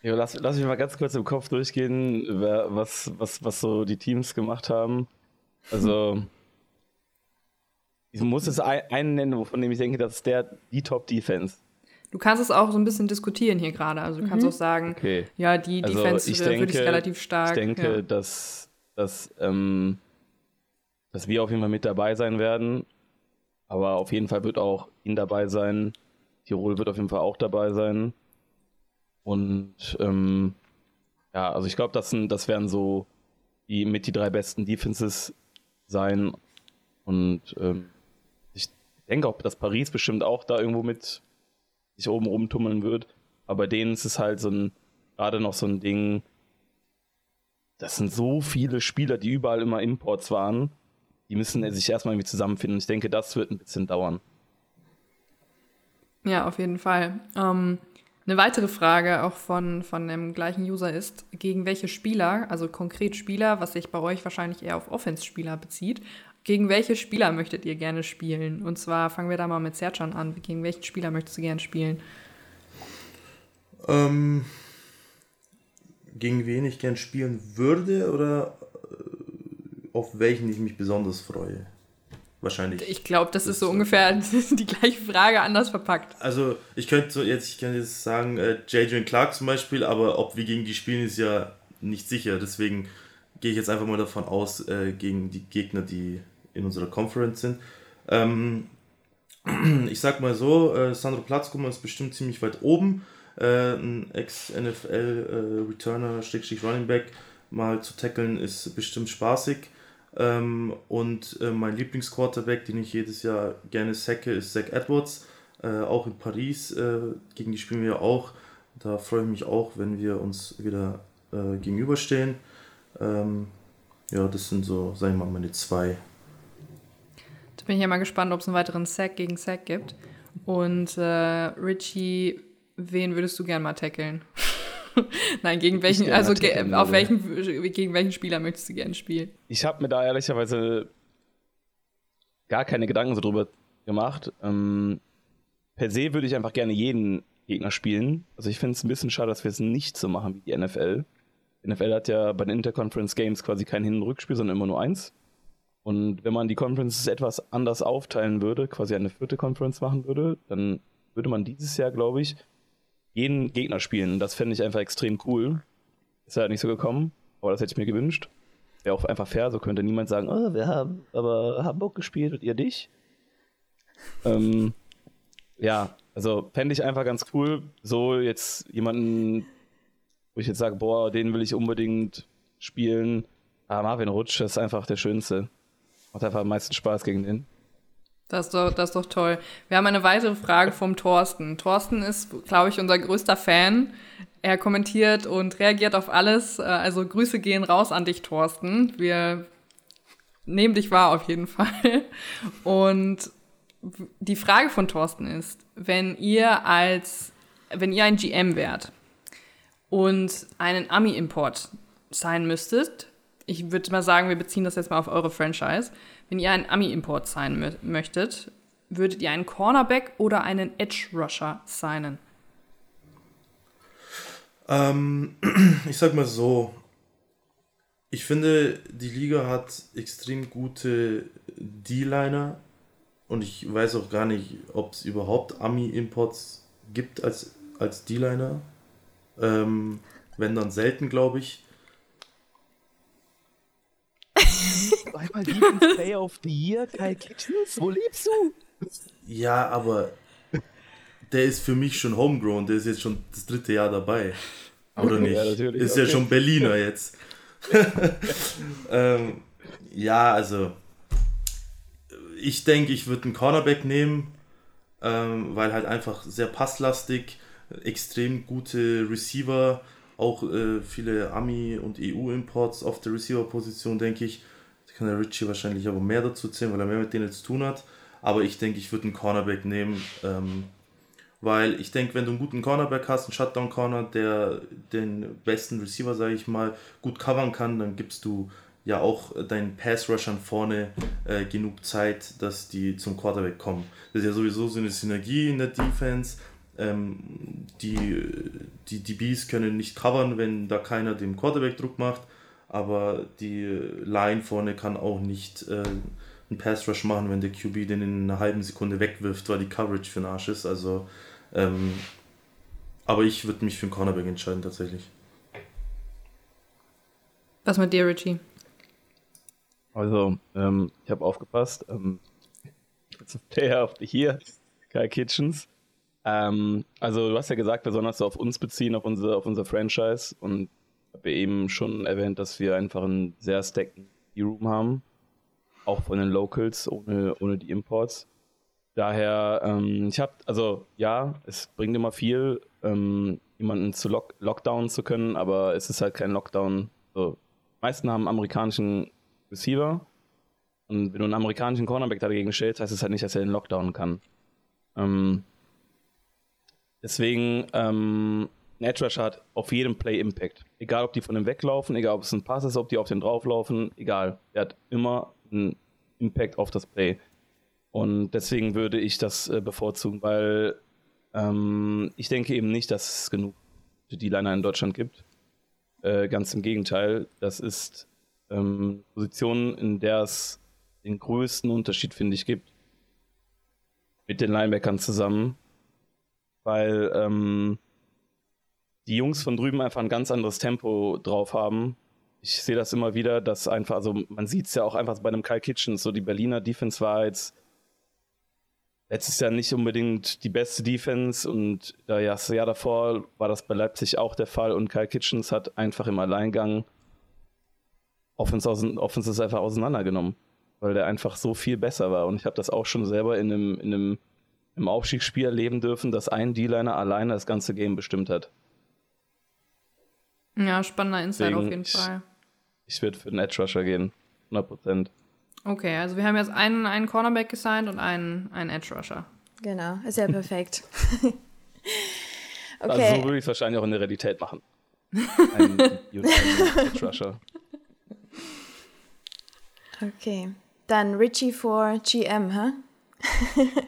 Speaker 1: ja lass, lass mich mal ganz kurz im Kopf durchgehen, was, was, was so die Teams gemacht haben. Also, ich muss es einen nennen, von dem ich denke, das ist der, die Top-Defense.
Speaker 4: Du kannst es auch so ein bisschen diskutieren hier gerade. Also du kannst mhm. auch sagen, okay. ja, die also Defense ich denke, würde ich relativ stark.
Speaker 1: Ich denke,
Speaker 4: ja.
Speaker 1: dass, dass, ähm, dass wir auf jeden Fall mit dabei sein werden. Aber auf jeden Fall wird auch ihn dabei sein. Tirol wird auf jeden Fall auch dabei sein. Und ähm, ja, also ich glaube, das, das werden so die mit die drei besten Defenses sein. Und ähm, denke auch, dass Paris bestimmt auch da irgendwo mit sich oben rumtummeln wird. Aber bei denen ist es halt so ein, gerade noch so ein Ding, das sind so viele Spieler, die überall immer Imports waren. Die müssen sich erstmal irgendwie zusammenfinden. Ich denke, das wird ein bisschen dauern.
Speaker 4: Ja, auf jeden Fall. Ähm, eine weitere Frage auch von, von dem gleichen User ist, gegen welche Spieler, also konkret Spieler, was sich bei euch wahrscheinlich eher auf Offense-Spieler bezieht, gegen welche Spieler möchtet ihr gerne spielen? Und zwar fangen wir da mal mit Sercan an. Gegen welchen Spieler möchtest du gerne spielen?
Speaker 2: Ähm, gegen wen ich gerne spielen würde oder äh, auf welchen ich mich besonders freue? Wahrscheinlich.
Speaker 4: Ich glaube, das, das, ist so ungefähr die gleiche Frage anders verpackt.
Speaker 2: Also ich könnte so jetzt, ich könnte jetzt sagen, äh, J.J. Clark zum Beispiel, aber ob wir gegen die spielen, ist ja nicht sicher. Deswegen gehe ich jetzt einfach mal davon aus, äh, gegen die Gegner, die in unserer Conference sind. Ähm, ich sag mal so, äh, Sandro Platzkummer ist bestimmt ziemlich weit oben. Äh, ein Ex-NFL-Returner, äh, Running Back, mal zu tackeln, ist bestimmt spaßig. Ähm, und äh, mein Lieblingsquarterback, den ich jedes Jahr gerne sacke, ist Zach Edwards. Äh, auch in Paris, äh, gegen die spielen wir auch. Da freue ich mich auch, wenn wir uns wieder äh, gegenüberstehen. Ähm, ja, das sind so, sagen wir mal, meine zwei.
Speaker 4: Bin ich ja mal gespannt, ob es einen weiteren Sack gegen Sack gibt. Und äh, Richie, wen würdest du gern mal tackeln? Nein, gegen welchen, also ge auf welchen, gegen welchen Spieler möchtest du gerne spielen?
Speaker 1: Ich habe mir da ehrlicherweise gar keine Gedanken so drüber gemacht. Ähm, per se würde ich einfach gerne jeden Gegner spielen. Also ich finde es ein bisschen schade, dass wir es nicht so machen wie die NFL. Die NFL hat ja bei den Interconference Games quasi kein Hin- und Rückspiel, sondern immer nur eins. Und wenn man die Conferences etwas anders aufteilen würde, quasi eine vierte Conference machen würde, dann würde man dieses Jahr, glaube ich, jeden Gegner spielen. Das fände ich einfach extrem cool. Ist halt nicht so gekommen, aber das hätte ich mir gewünscht. Wäre auch einfach fair, so könnte niemand sagen, oh, wir haben aber Hamburg gespielt und ihr dich. Ähm, ja, also fände ich einfach ganz cool, so jetzt jemanden, wo ich jetzt sage, boah, den will ich unbedingt spielen. Ah, Marvin Rutsch ist einfach der Schönste. Macht einfach am meisten Spaß gegen den.
Speaker 4: Das ist, doch, das ist doch toll. Wir haben eine weitere Frage vom Thorsten. Thorsten ist, glaube ich, unser größter Fan. Er kommentiert und reagiert auf alles. Äh, also Grüße gehen raus an dich, Thorsten. Wir nehmen dich wahr auf jeden Fall. Und die Frage von Thorsten ist, wenn ihr als, wenn ihr ein GM wärt und einen Ami-Import sein müsstet, ich würde mal sagen, wir beziehen das jetzt mal auf eure Franchise, wenn ihr ein Ami-Import sein möchtet, würdet ihr einen Cornerback oder einen Edge-Rusher signen?
Speaker 2: Ähm, ich sag mal so, ich finde, die Liga hat extrem gute D-Liner und ich weiß auch gar nicht, ob es überhaupt Ami-Imports gibt als, als D-Liner. Ähm, wenn dann selten, glaube ich.
Speaker 1: Einmal Lieblingsplayer of the Year, Kyle Kitchens, wo lebst du?
Speaker 2: Ja, aber der ist für mich schon homegrown, der ist jetzt schon das dritte Jahr dabei. Oder nicht? Ja, ist okay. ja schon Berliner jetzt. ähm, ja, also ich denke, ich würde einen Cornerback nehmen, ähm, weil halt einfach sehr passlastig, extrem gute Receiver, auch äh, viele Ami- und EU-Imports auf der Receiver-Position, denke ich. Da kann der Richie wahrscheinlich aber mehr dazu erzählen, weil er mehr mit denen zu tun hat. Aber ich denke, ich würde einen Cornerback nehmen, ähm, weil ich denke, wenn du einen guten Cornerback hast, einen Shutdown-Corner, der den besten Receiver, sage ich mal, gut covern kann, dann gibst du ja auch deinen Pass-Rushern vorne äh, genug Zeit, dass die zum Quarterback kommen. Das ist ja sowieso so eine Synergie in der Defense. Ähm, die, die DBs können nicht covern, wenn da keiner dem Quarterback Druck macht, aber die Line vorne kann auch nicht äh, einen Pass-Rush machen, wenn der QB den in einer halben Sekunde wegwirft, weil die Coverage für den Arsch ist. Also, ähm, aber ich würde mich für einen Cornerback entscheiden tatsächlich.
Speaker 4: Was mit dir, Richie?
Speaker 1: Also, ähm, ich habe aufgepasst. Ähm, Player of the Year, Kai Kitchens. Ähm, also, du hast ja gesagt, das auf uns beziehen, auf unsere, auf unser Franchise. Und habe eben schon erwähnt, dass wir einfach einen sehr stackten E-Room haben. Auch von den Locals, ohne, ohne die Imports. Daher, ähm, ich habe, also ja, es bringt immer viel, ähm, jemanden zu lock Lockdown zu können, aber es ist halt kein Lockdown. So, die meisten haben amerikanischen Receiver. Und wenn du einen amerikanischen Cornerback dagegen stellst, heißt es halt nicht, dass er den Lockdown kann. Ähm, deswegen, ähm, Rusher hat auf jedem Play Impact. Egal, ob die von ihm weglaufen, egal, ob es ein Pass ist, ob die auf den drauflaufen, egal. Er hat immer einen Impact auf das Play. Und deswegen würde ich das äh, bevorzugen, weil ähm, ich denke eben nicht, dass es genug die Liner in Deutschland gibt. Äh, ganz im Gegenteil, das ist ähm, Position, in der es den größten Unterschied, finde ich, gibt. Mit den Linebackern zusammen. Weil ähm, die Jungs von drüben einfach ein ganz anderes Tempo drauf haben. Ich sehe das immer wieder, dass einfach, also man sieht es ja auch einfach bei einem Kyle Kitchens, so die Berliner Defense war jetzt letztes Jahr nicht unbedingt die beste Defense und das Jahr davor war das bei Leipzig auch der Fall und Kyle Kitchens hat einfach im Alleingang Offense, Offense einfach auseinandergenommen, weil der einfach so viel besser war und ich habe das auch schon selber in einem, in einem im Aufstiegsspiel erleben dürfen, dass ein D-Liner alleine das ganze Game bestimmt hat.
Speaker 4: Ja, spannender Insight Deswegen auf jeden Fall.
Speaker 1: Ich, ich würde für den Edge Rusher gehen, 100 Prozent.
Speaker 4: Okay, also wir haben jetzt einen, einen Cornerback gesigned und einen, einen Edge Rusher.
Speaker 3: Genau, ist ja perfekt.
Speaker 1: okay. Also so würde ich es wahrscheinlich auch in der Realität machen. Ein, Edge Rusher.
Speaker 3: Okay, dann Richie for GM, hä? Huh?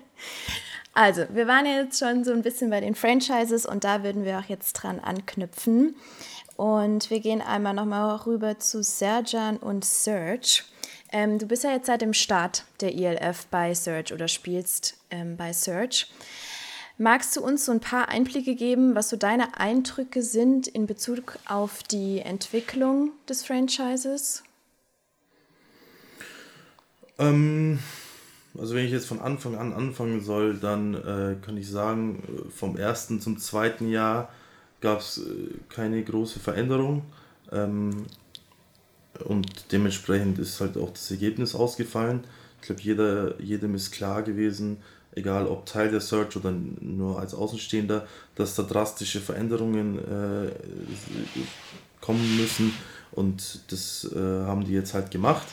Speaker 3: also, wir waren jetzt schon so ein bisschen bei den Franchises und da würden wir auch jetzt dran anknüpfen. Und wir gehen einmal nochmal rüber zu Serjan und Serge. Ähm, du bist ja jetzt seit dem Start der ILF bei Search oder spielst ähm, bei Search. Magst du uns so ein paar Einblicke geben, was so deine Eindrücke sind in Bezug auf die Entwicklung des Franchises?
Speaker 2: Ähm, also wenn ich jetzt von Anfang an anfangen soll, dann äh, kann ich sagen, äh, vom ersten zum zweiten Jahr gab es äh, keine große Veränderung. Ähm, und dementsprechend ist halt auch das Ergebnis ausgefallen. Ich glaube, jeder, jedem ist klar gewesen, egal ob Teil der Search oder nur als Außenstehender, dass da drastische Veränderungen äh, kommen müssen. Und das äh, haben die jetzt halt gemacht.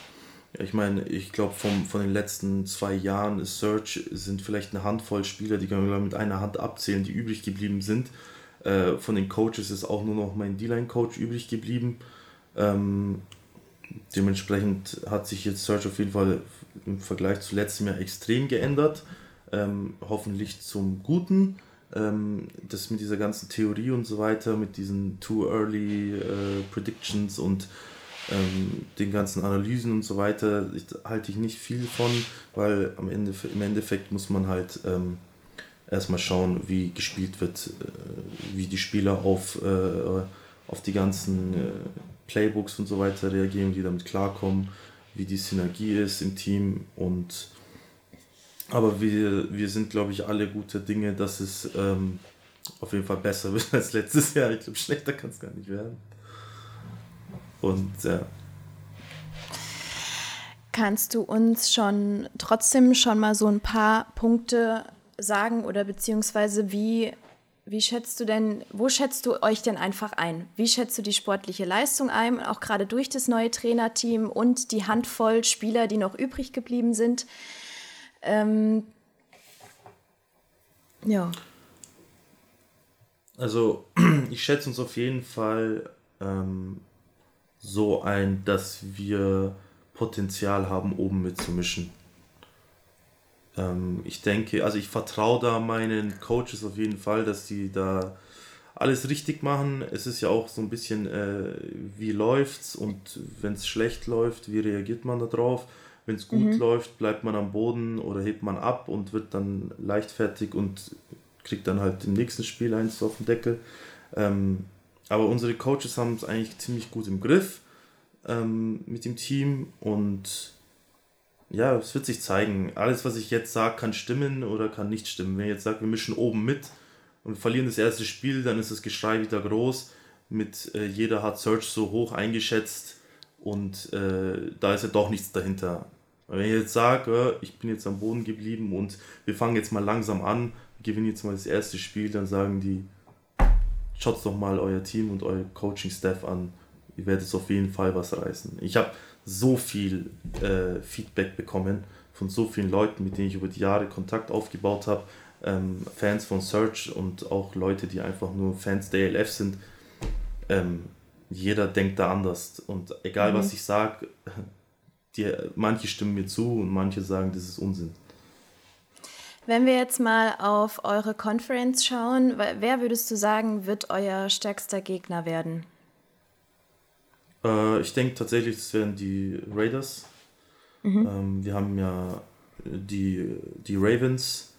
Speaker 2: Ich meine, ich glaube, von den letzten zwei Jahren ist Search sind vielleicht eine Handvoll Spieler, die kann man mit einer Hand abzählen, die übrig geblieben sind. Äh, von den Coaches ist auch nur noch mein D-Line-Coach übrig geblieben. Ähm, dementsprechend hat sich jetzt Search auf jeden Fall im Vergleich zu letztem Jahr extrem geändert. Ähm, hoffentlich zum Guten. Ähm, das mit dieser ganzen Theorie und so weiter, mit diesen Too Early äh, Predictions und ähm, den ganzen Analysen und so weiter, ich, halte ich nicht viel von, weil am Ende, im Endeffekt muss man halt ähm, erstmal schauen, wie gespielt wird, äh, wie die Spieler auf, äh, auf die ganzen äh, Playbooks und so weiter reagieren, die damit klarkommen, wie die Synergie ist im Team und aber wir, wir sind, glaube ich, alle gute Dinge, dass es ähm, auf jeden Fall besser wird als letztes Jahr. Ich glaube, schlechter kann es gar nicht werden. Und ja.
Speaker 3: Kannst du uns schon trotzdem schon mal so ein paar Punkte sagen oder beziehungsweise wie wie schätzt du denn, wo schätzt du euch denn einfach ein? Wie schätzt du die sportliche Leistung ein, auch gerade durch das neue Trainerteam und die Handvoll Spieler, die noch übrig geblieben sind? Ähm, ja.
Speaker 2: Also, ich schätze uns auf jeden Fall ähm, so ein, dass wir Potenzial haben, oben mitzumischen. Ähm, ich denke, also ich vertraue da meinen Coaches auf jeden Fall, dass die da alles richtig machen. Es ist ja auch so ein bisschen, äh, wie läuft's und wenn es schlecht läuft, wie reagiert man darauf? Wenn es gut mhm. läuft, bleibt man am Boden oder hebt man ab und wird dann leichtfertig und kriegt dann halt im nächsten Spiel eins auf den Deckel. Ähm, aber unsere Coaches haben es eigentlich ziemlich gut im Griff ähm, mit dem Team und ja, es wird sich zeigen. Alles, was ich jetzt sage, kann stimmen oder kann nicht stimmen. Wenn ich jetzt sage, wir mischen oben mit und verlieren das erste Spiel, dann ist das Geschrei wieder groß. Mit äh, jeder hat Search so hoch eingeschätzt und äh, da ist ja doch nichts dahinter. Wenn ich jetzt sage, äh, ich bin jetzt am Boden geblieben und wir fangen jetzt mal langsam an, gewinnen jetzt mal das erste Spiel, dann sagen die, schaut doch mal euer Team und euer Coaching-Staff an. Ihr werdet auf jeden Fall was reißen. Ich habe so viel äh, Feedback bekommen von so vielen Leuten, mit denen ich über die Jahre Kontakt aufgebaut habe. Ähm, Fans von Search und auch Leute, die einfach nur Fans der ELF sind. Ähm, jeder denkt da anders. Und egal mhm. was ich sage, manche stimmen mir zu und manche sagen, das ist Unsinn.
Speaker 3: Wenn wir jetzt mal auf eure Conference schauen, wer würdest du sagen, wird euer stärkster Gegner werden?
Speaker 2: Äh, ich denke tatsächlich, das werden die Raiders. Mhm. Ähm, wir haben ja die, die Ravens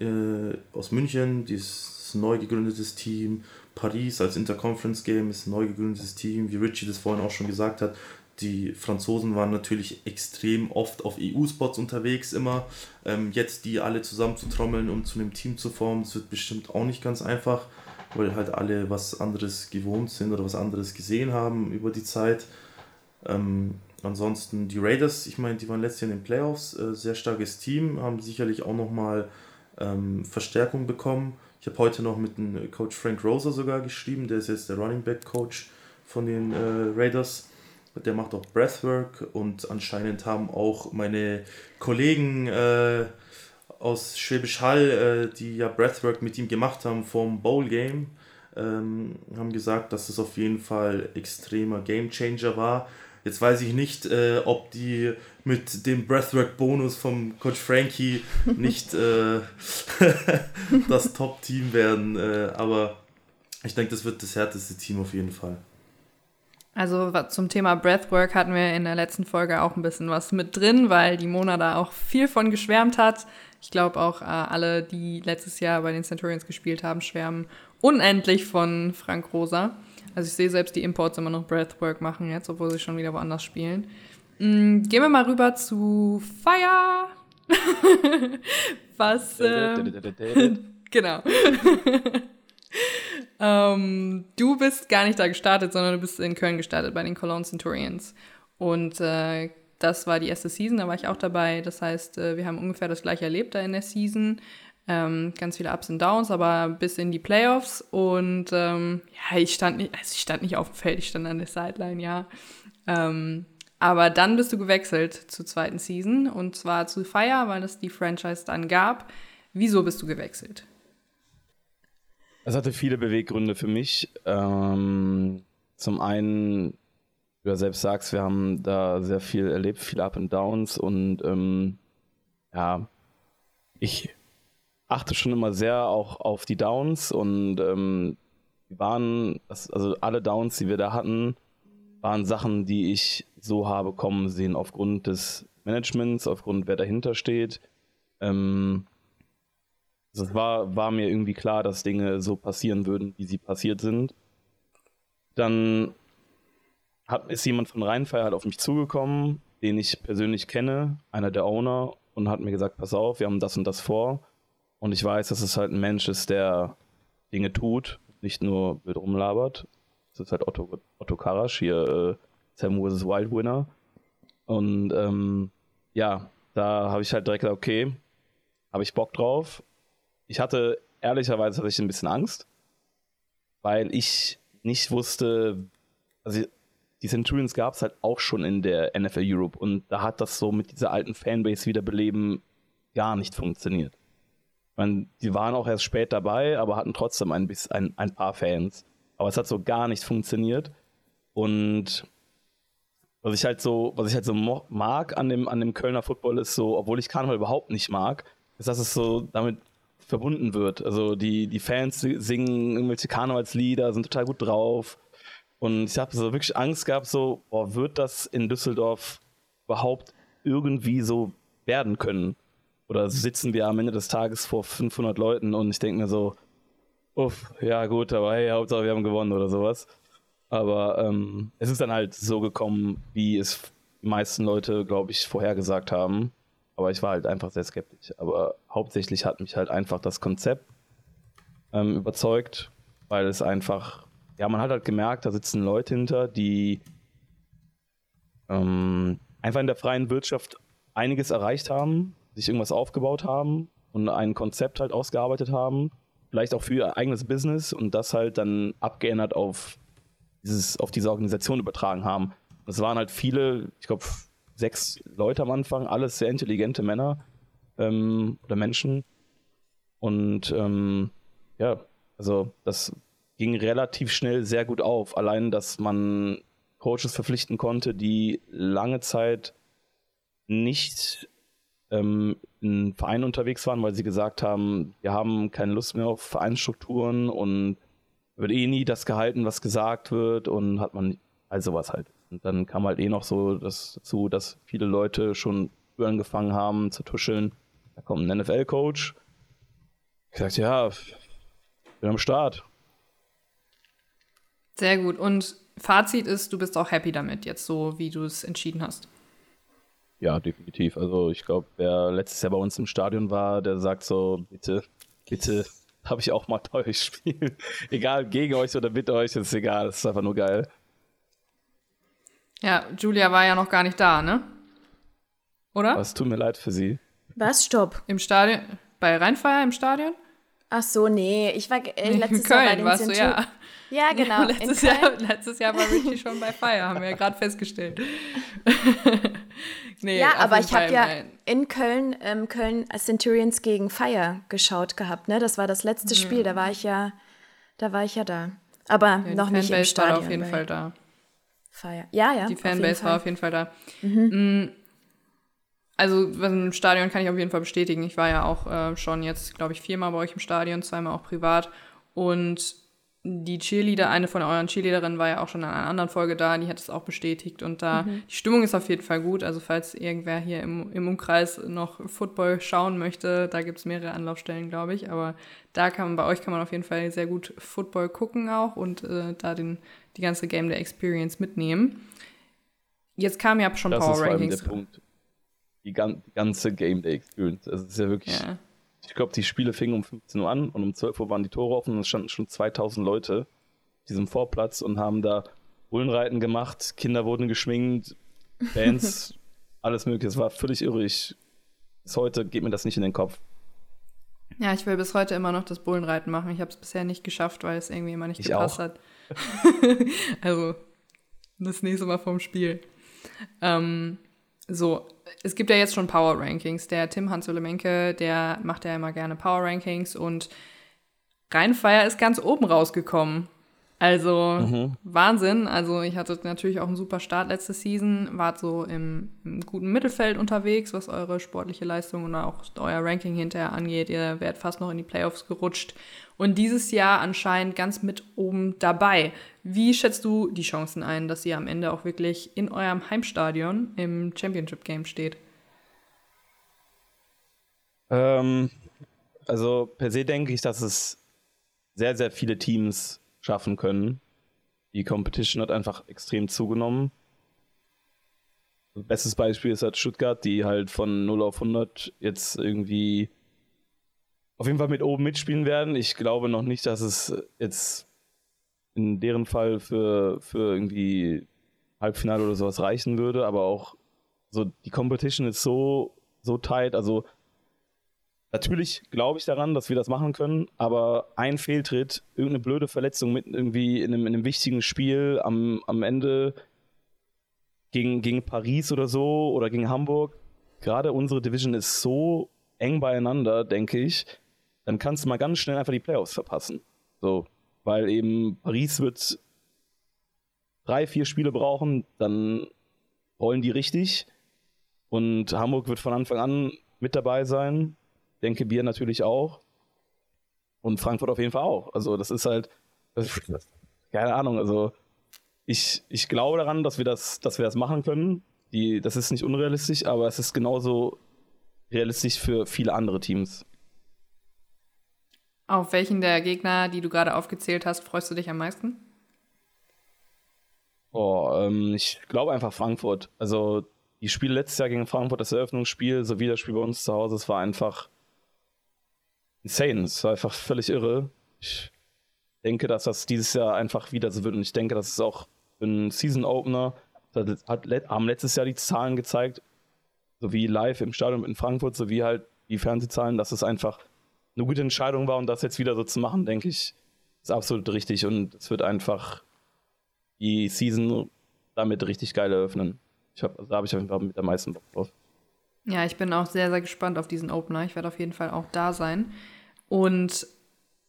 Speaker 2: äh, aus München, dieses neu gegründetes Team. Paris als Interconference Game ist ein neu gegründetes Team, wie Richie das vorhin auch schon gesagt hat. Die Franzosen waren natürlich extrem oft auf EU-Spots unterwegs immer. Ähm, jetzt die alle zusammen zu trommeln und zu einem Team zu formen, das wird bestimmt auch nicht ganz einfach, weil halt alle was anderes gewohnt sind oder was anderes gesehen haben über die Zeit. Ähm, ansonsten die Raiders, ich meine, die waren letztes Jahr in den Playoffs, äh, sehr starkes Team, haben sicherlich auch nochmal ähm, Verstärkung bekommen. Ich habe heute noch mit dem Coach Frank Rosa sogar geschrieben, der ist jetzt der Running Back Coach von den äh, Raiders der macht auch Breathwork und anscheinend haben auch meine Kollegen äh, aus Schwäbisch Hall, äh, die ja Breathwork mit ihm gemacht haben vom Bowl Game, ähm, haben gesagt, dass es auf jeden Fall extremer Game Changer war. Jetzt weiß ich nicht, äh, ob die mit dem Breathwork-Bonus vom Coach Frankie nicht äh, das Top-Team werden, äh, aber ich denke, das wird das härteste Team auf jeden Fall.
Speaker 4: Also zum Thema Breathwork hatten wir in der letzten Folge auch ein bisschen was mit drin, weil die Mona da auch viel von geschwärmt hat. Ich glaube auch äh, alle, die letztes Jahr bei den Centurions gespielt haben, schwärmen unendlich von Frank Rosa. Also ich sehe selbst die Imports immer noch Breathwork machen jetzt, obwohl sie schon wieder woanders spielen. Mhm, gehen wir mal rüber zu Fire. was? Äh, genau. Ähm, du bist gar nicht da gestartet, sondern du bist in Köln gestartet bei den Cologne Centurions. Und äh, das war die erste Season, da war ich auch dabei. Das heißt, äh, wir haben ungefähr das gleiche erlebt da in der Season. Ähm, ganz viele Ups und Downs, aber bis in die Playoffs. Und ähm, ja, ich stand nicht, also ich stand nicht auf dem Feld, ich stand an der Sideline, ja. Ähm, aber dann bist du gewechselt zur zweiten Season und zwar zu Fire, weil es die Franchise dann gab. Wieso bist du gewechselt?
Speaker 1: Es hatte viele Beweggründe für mich. Ähm, zum einen, wie du selbst sagst, wir haben da sehr viel erlebt, viele Up and Downs und ähm, ja, ich achte schon immer sehr auch auf die Downs und ähm, die waren, also alle Downs, die wir da hatten, waren Sachen, die ich so habe kommen sehen aufgrund des Managements, aufgrund wer dahinter steht. Ähm, also es war, war mir irgendwie klar, dass Dinge so passieren würden, wie sie passiert sind. Dann hat, ist jemand von Rheinfeier halt auf mich zugekommen, den ich persönlich kenne, einer der Owner, und hat mir gesagt, pass auf, wir haben das und das vor. Und ich weiß, dass es halt ein Mensch ist, der Dinge tut, nicht nur wild rumlabert. Das ist halt Otto, Otto Karasch, hier äh, Sam vs. Wild Winner. Und ähm, ja, da habe ich halt direkt gesagt, okay, habe ich Bock drauf ich hatte ehrlicherweise hatte ich ein bisschen Angst, weil ich nicht wusste, also die Centurions gab es halt auch schon in der NFL Europe und da hat das so mit dieser alten Fanbase wiederbeleben gar nicht funktioniert. Ich meine, die waren auch erst spät dabei, aber hatten trotzdem ein, ein, ein paar Fans. Aber es hat so gar nicht funktioniert. Und was ich halt so, was ich halt so mag an dem, an dem Kölner Football ist so, obwohl ich Karneval überhaupt nicht mag, ist, dass es so damit verbunden wird. Also die, die Fans singen irgendwelche Karnevalslieder, sind total gut drauf. Und ich habe so wirklich Angst gehabt, so, boah, wird das in Düsseldorf überhaupt irgendwie so werden können? Oder sitzen wir am Ende des Tages vor 500 Leuten und ich denke mir so, uff, ja gut, aber hey, Hauptsache wir haben gewonnen oder sowas. Aber ähm, es ist dann halt so gekommen, wie es die meisten Leute, glaube ich, vorhergesagt haben. Aber ich war halt einfach sehr skeptisch. Aber hauptsächlich hat mich halt einfach das Konzept ähm, überzeugt, weil es einfach, ja, man hat halt gemerkt, da sitzen Leute hinter, die ähm, einfach in der freien Wirtschaft einiges erreicht haben, sich irgendwas aufgebaut haben und ein Konzept halt ausgearbeitet haben, vielleicht auch für ihr eigenes Business und das halt dann abgeändert auf, dieses, auf diese Organisation übertragen haben. Das waren halt viele, ich glaube, sechs Leute am Anfang, alles sehr intelligente Männer ähm, oder Menschen. Und ähm, ja, also das ging relativ schnell sehr gut auf. Allein, dass man Coaches verpflichten konnte, die lange Zeit nicht ähm, in Vereinen unterwegs waren, weil sie gesagt haben, wir haben keine Lust mehr auf Vereinsstrukturen und wird eh nie das gehalten, was gesagt wird und hat man all sowas halt. Und dann kam halt eh noch so das dazu, dass viele Leute schon angefangen haben zu tuscheln. Da kommt ein NFL-Coach. Ich sagte, ja, bin am Start.
Speaker 4: Sehr gut. Und Fazit ist, du bist auch happy damit, jetzt so wie du es entschieden hast.
Speaker 1: Ja, definitiv. Also ich glaube, wer letztes Jahr bei uns im Stadion war, der sagt so, bitte, bitte, habe ich auch mal teures Spiel. egal, gegen euch oder mit euch, ist egal, es ist einfach nur geil.
Speaker 4: Ja, Julia war ja noch gar nicht da, ne? Oder?
Speaker 1: Es tut mir leid für sie.
Speaker 3: Was? Stopp.
Speaker 4: Im Stadion? Bei Rheinfeier im Stadion?
Speaker 3: Ach so, nee. Ich war äh, letztes
Speaker 4: in Köln
Speaker 3: Jahr bei den
Speaker 4: warst du, ja.
Speaker 3: Ja, genau.
Speaker 4: letztes, Jahr, letztes Jahr war Richie schon bei Fire, haben wir ja gerade festgestellt.
Speaker 3: nee, ja, aber ich habe ja in Köln, ähm, Köln Centurions gegen Fire geschaut gehabt, ne? Das war das letzte mhm. Spiel, da war ich ja, da war ich ja da. Aber ja, noch nicht im Stadion.
Speaker 4: war auf jeden Fall da.
Speaker 3: Fire. Ja, ja.
Speaker 4: Die Fanbase war auf jeden Fall da. Mhm. Mm, also im Stadion kann ich auf jeden Fall bestätigen. Ich war ja auch äh, schon jetzt, glaube ich, viermal bei euch im Stadion, zweimal auch privat. Und die Cheerleader, eine von euren Cheerleaderinnen war ja auch schon in einer anderen Folge da, die hat es auch bestätigt. Und da, mhm. die Stimmung ist auf jeden Fall gut. Also falls irgendwer hier im, im Umkreis noch Football schauen möchte, da gibt es mehrere Anlaufstellen, glaube ich. Aber da kann man, bei euch kann man auf jeden Fall sehr gut Football gucken auch und äh, da den, die ganze Game der Experience mitnehmen. Jetzt kam ja schon
Speaker 1: das
Speaker 4: Power
Speaker 1: ist
Speaker 4: Rankings.
Speaker 1: Der Punkt die, ganze Game Day Experience. Also es ist ja wirklich. Ja. Ich glaube, die Spiele fingen um 15 Uhr an und um 12 Uhr waren die Tore offen und es standen schon 2000 Leute auf diesem Vorplatz und haben da Bullenreiten gemacht, Kinder wurden geschminkt, Bands, alles mögliche. Es war völlig irre. Ich, bis heute geht mir das nicht in den Kopf.
Speaker 4: Ja, ich will bis heute immer noch das Bullenreiten machen. Ich habe es bisher nicht geschafft, weil es irgendwie immer nicht
Speaker 1: ich
Speaker 4: gepasst
Speaker 1: auch.
Speaker 4: hat. also, das nächste Mal vom Spiel. Ähm, so, es gibt ja jetzt schon Power Rankings. Der Tim Hans-Ulemenke, der macht ja immer gerne Power Rankings und Rheinfeier ist ganz oben rausgekommen. Also mhm. Wahnsinn. Also ich hatte natürlich auch einen super Start letzte Season, wart so im, im, guten Mittelfeld unterwegs, was eure sportliche Leistung und auch euer Ranking hinterher angeht. Ihr werdet fast noch in die Playoffs gerutscht und dieses Jahr anscheinend ganz mit oben dabei. Wie schätzt du die Chancen ein, dass ihr am Ende auch wirklich in eurem Heimstadion im Championship Game steht?
Speaker 1: Ähm, also per se denke ich, dass es sehr, sehr viele Teams schaffen können. Die Competition hat einfach extrem zugenommen. Bestes Beispiel ist halt Stuttgart, die halt von 0 auf 100 jetzt irgendwie auf jeden Fall mit oben mitspielen werden. Ich glaube noch nicht, dass es jetzt in deren Fall für, für irgendwie Halbfinale oder sowas reichen würde, aber auch so die Competition ist so, so tight. Also Natürlich glaube ich daran, dass wir das machen können, aber ein Fehltritt, irgendeine blöde Verletzung mit irgendwie in einem, in einem wichtigen Spiel am, am Ende gegen, gegen Paris oder so oder gegen Hamburg, gerade unsere Division ist so eng beieinander, denke ich, dann kannst du mal ganz schnell einfach die Playoffs verpassen. So, weil eben Paris wird drei, vier Spiele brauchen, dann rollen die richtig und Hamburg wird von Anfang an mit dabei sein denke Bier natürlich auch. Und Frankfurt auf jeden Fall auch. Also das ist halt, das ist, keine Ahnung, also ich, ich glaube daran, dass wir das, dass wir das machen können. Die, das ist nicht unrealistisch, aber es ist genauso realistisch für viele andere Teams.
Speaker 4: Auf welchen der Gegner, die du gerade aufgezählt hast, freust du dich am meisten?
Speaker 1: Oh, ähm, ich glaube einfach Frankfurt. Also die Spiele letztes Jahr gegen Frankfurt, das Eröffnungsspiel sowie das Spiel bei uns zu Hause, es war einfach insane. Es war einfach völlig irre. Ich denke, dass das dieses Jahr einfach wieder so wird. Und ich denke, dass es auch ein Season Opener hat, hat, haben letztes Jahr die Zahlen gezeigt, sowie live im Stadion in Frankfurt, sowie halt die Fernsehzahlen, dass es einfach eine gute Entscheidung war und das jetzt wieder so zu machen, denke ich, ist absolut richtig und es wird einfach die Season damit richtig geil eröffnen. Ich hab, da habe ich auf jeden Fall mit der meisten Bock drauf.
Speaker 4: Ja, ich bin auch sehr, sehr gespannt auf diesen Opener. Ich werde auf jeden Fall auch da sein. Und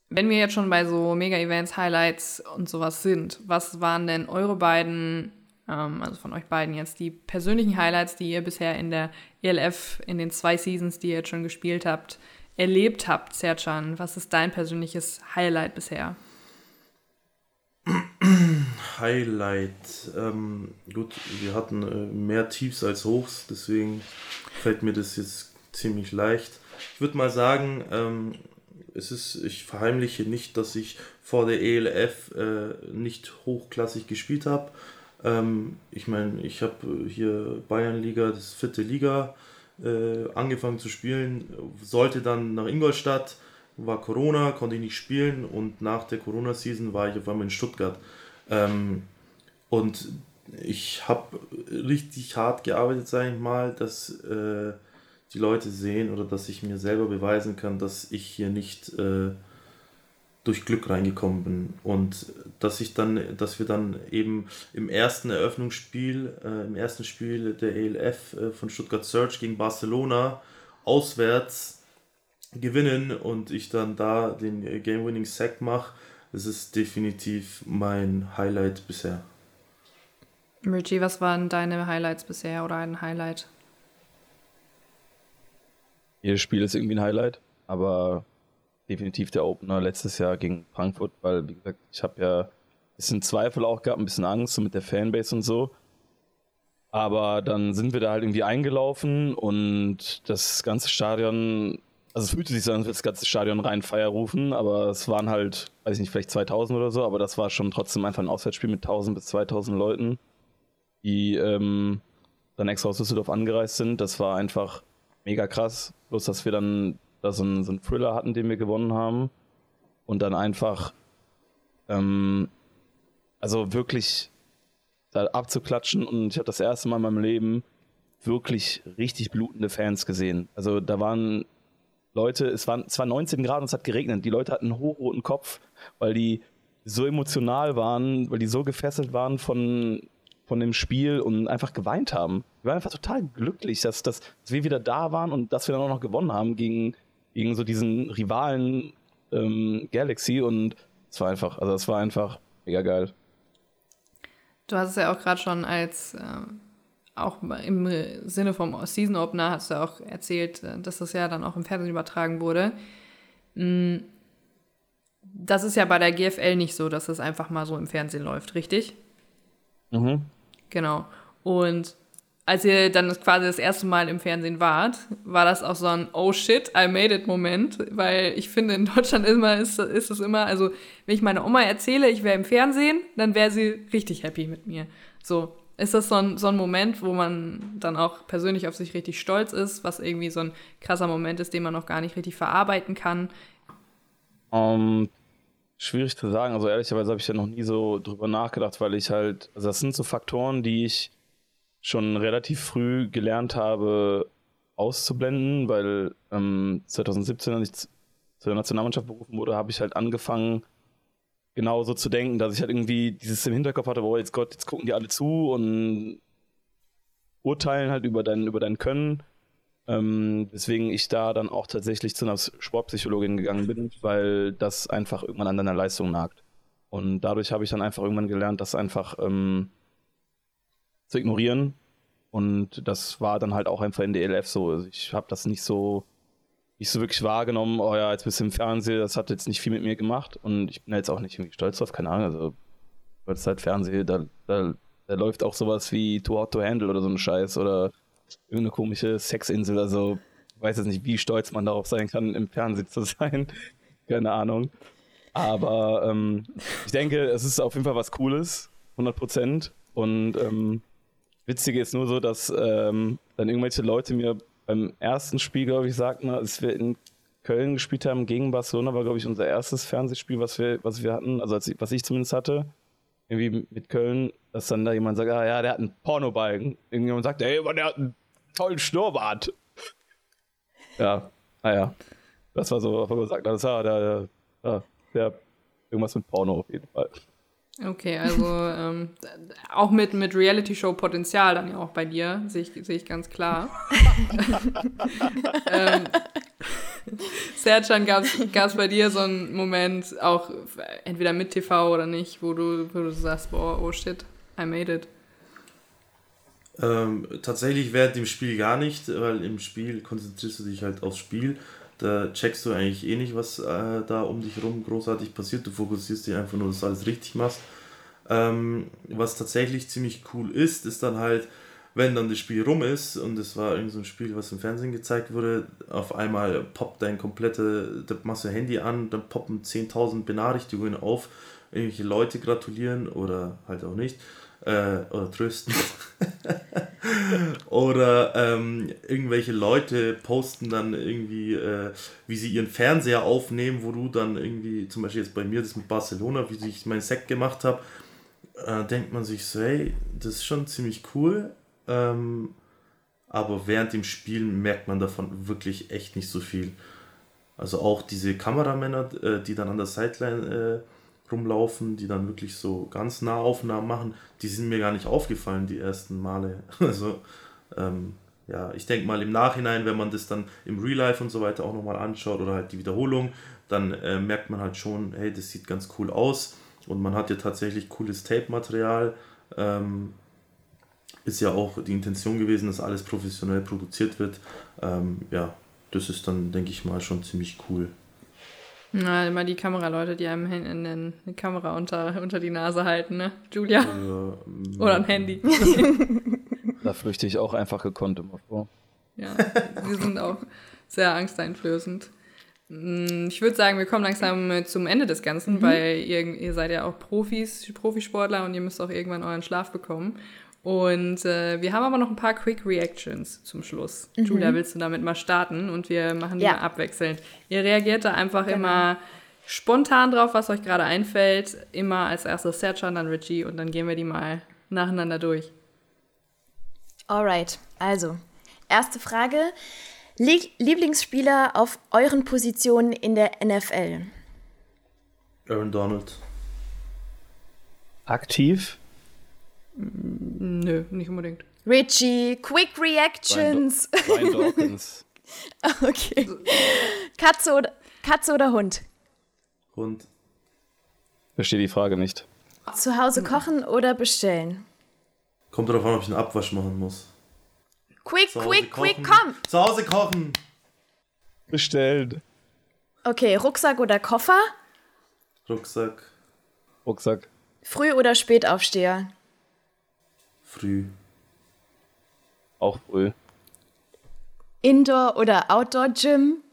Speaker 4: wenn wir jetzt schon bei so Mega-Events, Highlights und sowas sind, was waren denn eure beiden, ähm, also von euch beiden jetzt, die persönlichen Highlights, die ihr bisher in der ELF, in den zwei Seasons, die ihr jetzt schon gespielt habt, erlebt habt, Sercan? Was ist dein persönliches Highlight bisher?
Speaker 2: Highlight. Ähm, gut, wir hatten äh, mehr Tiefs als Hochs, deswegen fällt mir das jetzt ziemlich leicht. Ich würde mal sagen, ähm, es ist, ich verheimliche nicht, dass ich vor der ELF äh, nicht hochklassig gespielt habe. Ähm, ich meine, ich habe hier Bayernliga, das vierte Liga, äh, angefangen zu spielen, sollte dann nach Ingolstadt, war Corona, konnte ich nicht spielen und nach der Corona-Season war ich auf einmal in Stuttgart. Ähm, und ich habe richtig hart gearbeitet, sage ich mal, dass äh, die Leute sehen oder dass ich mir selber beweisen kann, dass ich hier nicht äh, durch Glück reingekommen bin und dass ich dann, dass wir dann eben im ersten Eröffnungsspiel, äh, im ersten Spiel der ELF äh, von Stuttgart Search gegen Barcelona auswärts gewinnen und ich dann da den Game-Winning Sack mache, das ist definitiv mein Highlight bisher.
Speaker 4: Richie, was waren deine Highlights bisher oder ein Highlight?
Speaker 1: Jedes Spiel ist irgendwie ein Highlight, aber definitiv der Opener letztes Jahr gegen Frankfurt, weil, wie gesagt, ich habe ja ein bisschen Zweifel auch gehabt, ein bisschen Angst mit der Fanbase und so. Aber dann sind wir da halt irgendwie eingelaufen und das ganze Stadion, also es fühlte sich so an, als das ganze Stadion rein Feier rufen, aber es waren halt, weiß ich nicht, vielleicht 2000 oder so, aber das war schon trotzdem einfach ein Auswärtsspiel mit 1000 bis 2000 Leuten, die ähm, dann extra aus Düsseldorf angereist sind. Das war einfach mega krass. Bloß, dass wir dann da so einen, so einen Thriller hatten, den wir gewonnen haben. Und dann einfach, ähm, also wirklich da abzuklatschen. Und ich habe das erste Mal in meinem Leben wirklich richtig blutende Fans gesehen. Also da waren Leute, es waren, es war 19 Grad und es hat geregnet. Die Leute hatten einen hochroten Kopf, weil die so emotional waren, weil die so gefesselt waren von, von dem Spiel und einfach geweint haben. Wir waren einfach total glücklich, dass, dass, dass wir wieder da waren und dass wir dann auch noch gewonnen haben gegen, gegen so diesen Rivalen ähm, Galaxy und es war einfach, also es war einfach mega geil.
Speaker 4: Du hast es ja auch gerade schon als, äh, auch im Sinne vom Season Opener hast du auch erzählt, äh, dass das ja dann auch im Fernsehen übertragen wurde. Mm, das ist ja bei der GFL nicht so, dass das einfach mal so im Fernsehen läuft, richtig?
Speaker 1: Mhm.
Speaker 4: Genau. Und als ihr dann quasi das erste Mal im Fernsehen wart, war das auch so ein Oh shit, I made it Moment, weil ich finde, in Deutschland immer ist, ist es immer, also wenn ich meiner Oma erzähle, ich wäre im Fernsehen, dann wäre sie richtig happy mit mir. So, ist das so ein, so ein Moment, wo man dann auch persönlich auf sich richtig stolz ist, was irgendwie so ein krasser Moment ist, den man noch gar nicht richtig verarbeiten kann?
Speaker 1: Um, ähm, schwierig zu sagen. Also ehrlicherweise habe ich ja noch nie so drüber nachgedacht, weil ich halt, also das sind so Faktoren, die ich schon relativ früh gelernt habe auszublenden, weil ähm, 2017, als ich zu der Nationalmannschaft berufen wurde, habe ich halt angefangen, genauso zu denken, dass ich halt irgendwie dieses im Hinterkopf hatte, oh jetzt Gott, jetzt gucken die alle zu und urteilen halt über dein, über dein Können. Ähm, weswegen ich da dann auch tatsächlich zu einer Sportpsychologin gegangen bin, weil das einfach irgendwann an deiner Leistung nagt. Und dadurch habe ich dann einfach irgendwann gelernt, dass einfach ähm, zu ignorieren. Und das war dann halt auch einfach in der ELF so. Also ich habe das nicht so, nicht so wirklich wahrgenommen, oh ja, jetzt bist du im Fernsehen, das hat jetzt nicht viel mit mir gemacht. Und ich bin jetzt auch nicht irgendwie stolz drauf, keine Ahnung. Also, weil es halt Fernsehen, da, da, da läuft auch sowas wie Too Hot to Handle oder so ein Scheiß oder irgendeine komische Sexinsel. Also, ich weiß jetzt nicht, wie stolz man darauf sein kann, im Fernsehen zu sein. keine Ahnung. Aber ähm, ich denke, es ist auf jeden Fall was Cooles, 100 Prozent. Und ähm, Witzige ist nur so, dass ähm, dann irgendwelche Leute mir beim ersten Spiel, glaube ich, sagten, als wir in Köln gespielt haben gegen Barcelona, war, glaube ich, unser erstes Fernsehspiel, was wir, was wir hatten, also als, was ich zumindest hatte, irgendwie mit Köln, dass dann da jemand sagt, ah ja, der hat einen Pornobalken. Irgendjemand sagt, ey, der hat einen tollen Schnurrbart. Ja, naja. Das war so, was man gesagt hat, das war der, der, der, irgendwas mit Porno auf jeden Fall.
Speaker 4: Okay, also ähm, auch mit, mit Reality-Show-Potenzial dann ja auch bei dir, sehe ich, seh ich ganz klar. ähm, Serjan, gab es bei dir so einen Moment, auch entweder mit TV oder nicht, wo du, wo du sagst, boah, oh shit, I made it?
Speaker 2: Ähm, tatsächlich während dem Spiel gar nicht, weil im Spiel konzentrierst du dich halt aufs Spiel. Da checkst du eigentlich eh nicht, was äh, da um dich herum großartig passiert. Du fokussierst dich einfach nur, dass du alles richtig machst. Ähm, was tatsächlich ziemlich cool ist, ist dann halt, wenn dann das Spiel rum ist und es war irgend so ein Spiel, was im Fernsehen gezeigt wurde, auf einmal poppt dein komplette, da machst du Handy an, dann poppen 10.000 Benachrichtigungen auf, irgendwelche Leute gratulieren oder halt auch nicht äh, oder trösten. oder ähm, irgendwelche Leute posten dann irgendwie, äh, wie sie ihren Fernseher aufnehmen, wo du dann irgendwie, zum Beispiel jetzt bei mir das mit Barcelona, wie ich meinen Sekt gemacht habe, äh, denkt man sich so, hey, das ist schon ziemlich cool. Ähm, aber während dem Spielen merkt man davon wirklich echt nicht so viel. Also auch diese Kameramänner, äh, die dann an der Sideline äh, rumlaufen, die dann wirklich so ganz nah Aufnahmen machen, die sind mir gar nicht aufgefallen, die ersten Male. Also, ähm, ja, ich denke mal im Nachhinein, wenn man das dann im Real Life und so weiter auch nochmal anschaut oder halt die Wiederholung, dann äh, merkt man halt schon, hey, das sieht ganz cool aus und man hat ja tatsächlich cooles Tape-Material. Ähm, ist ja auch die Intention gewesen, dass alles professionell produziert wird. Ähm, ja, das ist dann, denke ich mal, schon ziemlich cool.
Speaker 4: Na, immer die Kameraleute, die einem eine Kamera unter, unter die Nase halten, ne? Julia? Ja, Oder ein Handy.
Speaker 1: da flüchte ich auch einfach gekonnt immer vor.
Speaker 4: Ja, die sind auch sehr angsteinflößend. Hm, ich würde sagen, wir kommen langsam zum Ende des Ganzen, mhm. weil ihr, ihr seid ja auch Profis, Profisportler und ihr müsst auch irgendwann euren Schlaf bekommen. Und äh, wir haben aber noch ein paar Quick Reactions zum Schluss. Mhm. Julia, willst du damit mal starten und wir machen die ja. mal abwechselnd. Ihr reagiert da einfach genau. immer spontan drauf, was euch gerade einfällt. Immer als erstes Sercan, dann Richie und dann gehen wir die mal nacheinander durch.
Speaker 3: Alright, also erste Frage. Lieblingsspieler auf euren Positionen in der NFL?
Speaker 2: Aaron Donald.
Speaker 1: Aktiv?
Speaker 4: Nö, nicht unbedingt.
Speaker 3: Richie, Quick Reactions. Ryan Dawkins. okay. Katze oder, Katze oder Hund?
Speaker 2: Hund.
Speaker 1: Verstehe die Frage nicht.
Speaker 3: Zu Hause kochen oder bestellen?
Speaker 2: Kommt darauf an, ob ich einen Abwasch machen muss.
Speaker 3: Quick, quick, kochen. quick, komm!
Speaker 2: Zu Hause kochen!
Speaker 1: Bestellen.
Speaker 3: Okay, Rucksack oder Koffer?
Speaker 2: Rucksack.
Speaker 1: Rucksack.
Speaker 3: Früh- oder Spätaufsteher?
Speaker 2: Früh.
Speaker 1: Auch früh.
Speaker 3: Indoor- oder Outdoor-Gym?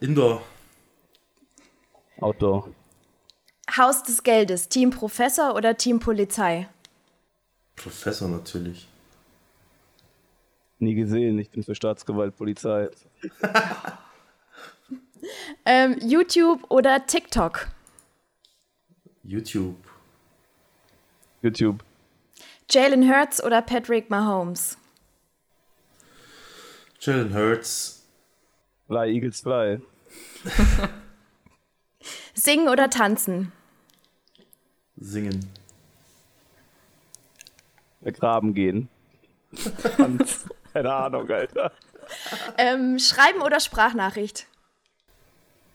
Speaker 2: Indoor.
Speaker 1: Outdoor.
Speaker 3: Haus des Geldes, Team Professor oder Team Polizei?
Speaker 2: Professor natürlich.
Speaker 1: Nie gesehen, ich bin für Staatsgewalt, Polizei.
Speaker 3: ähm, YouTube oder TikTok?
Speaker 2: YouTube.
Speaker 1: YouTube.
Speaker 3: Jalen Hurts oder Patrick Mahomes?
Speaker 2: Jalen Hurts.
Speaker 1: Fly, Eagles, fly.
Speaker 3: Singen oder tanzen?
Speaker 2: Singen.
Speaker 1: Graben gehen. Keine Ahnung, Alter.
Speaker 3: Ähm, schreiben oder Sprachnachricht?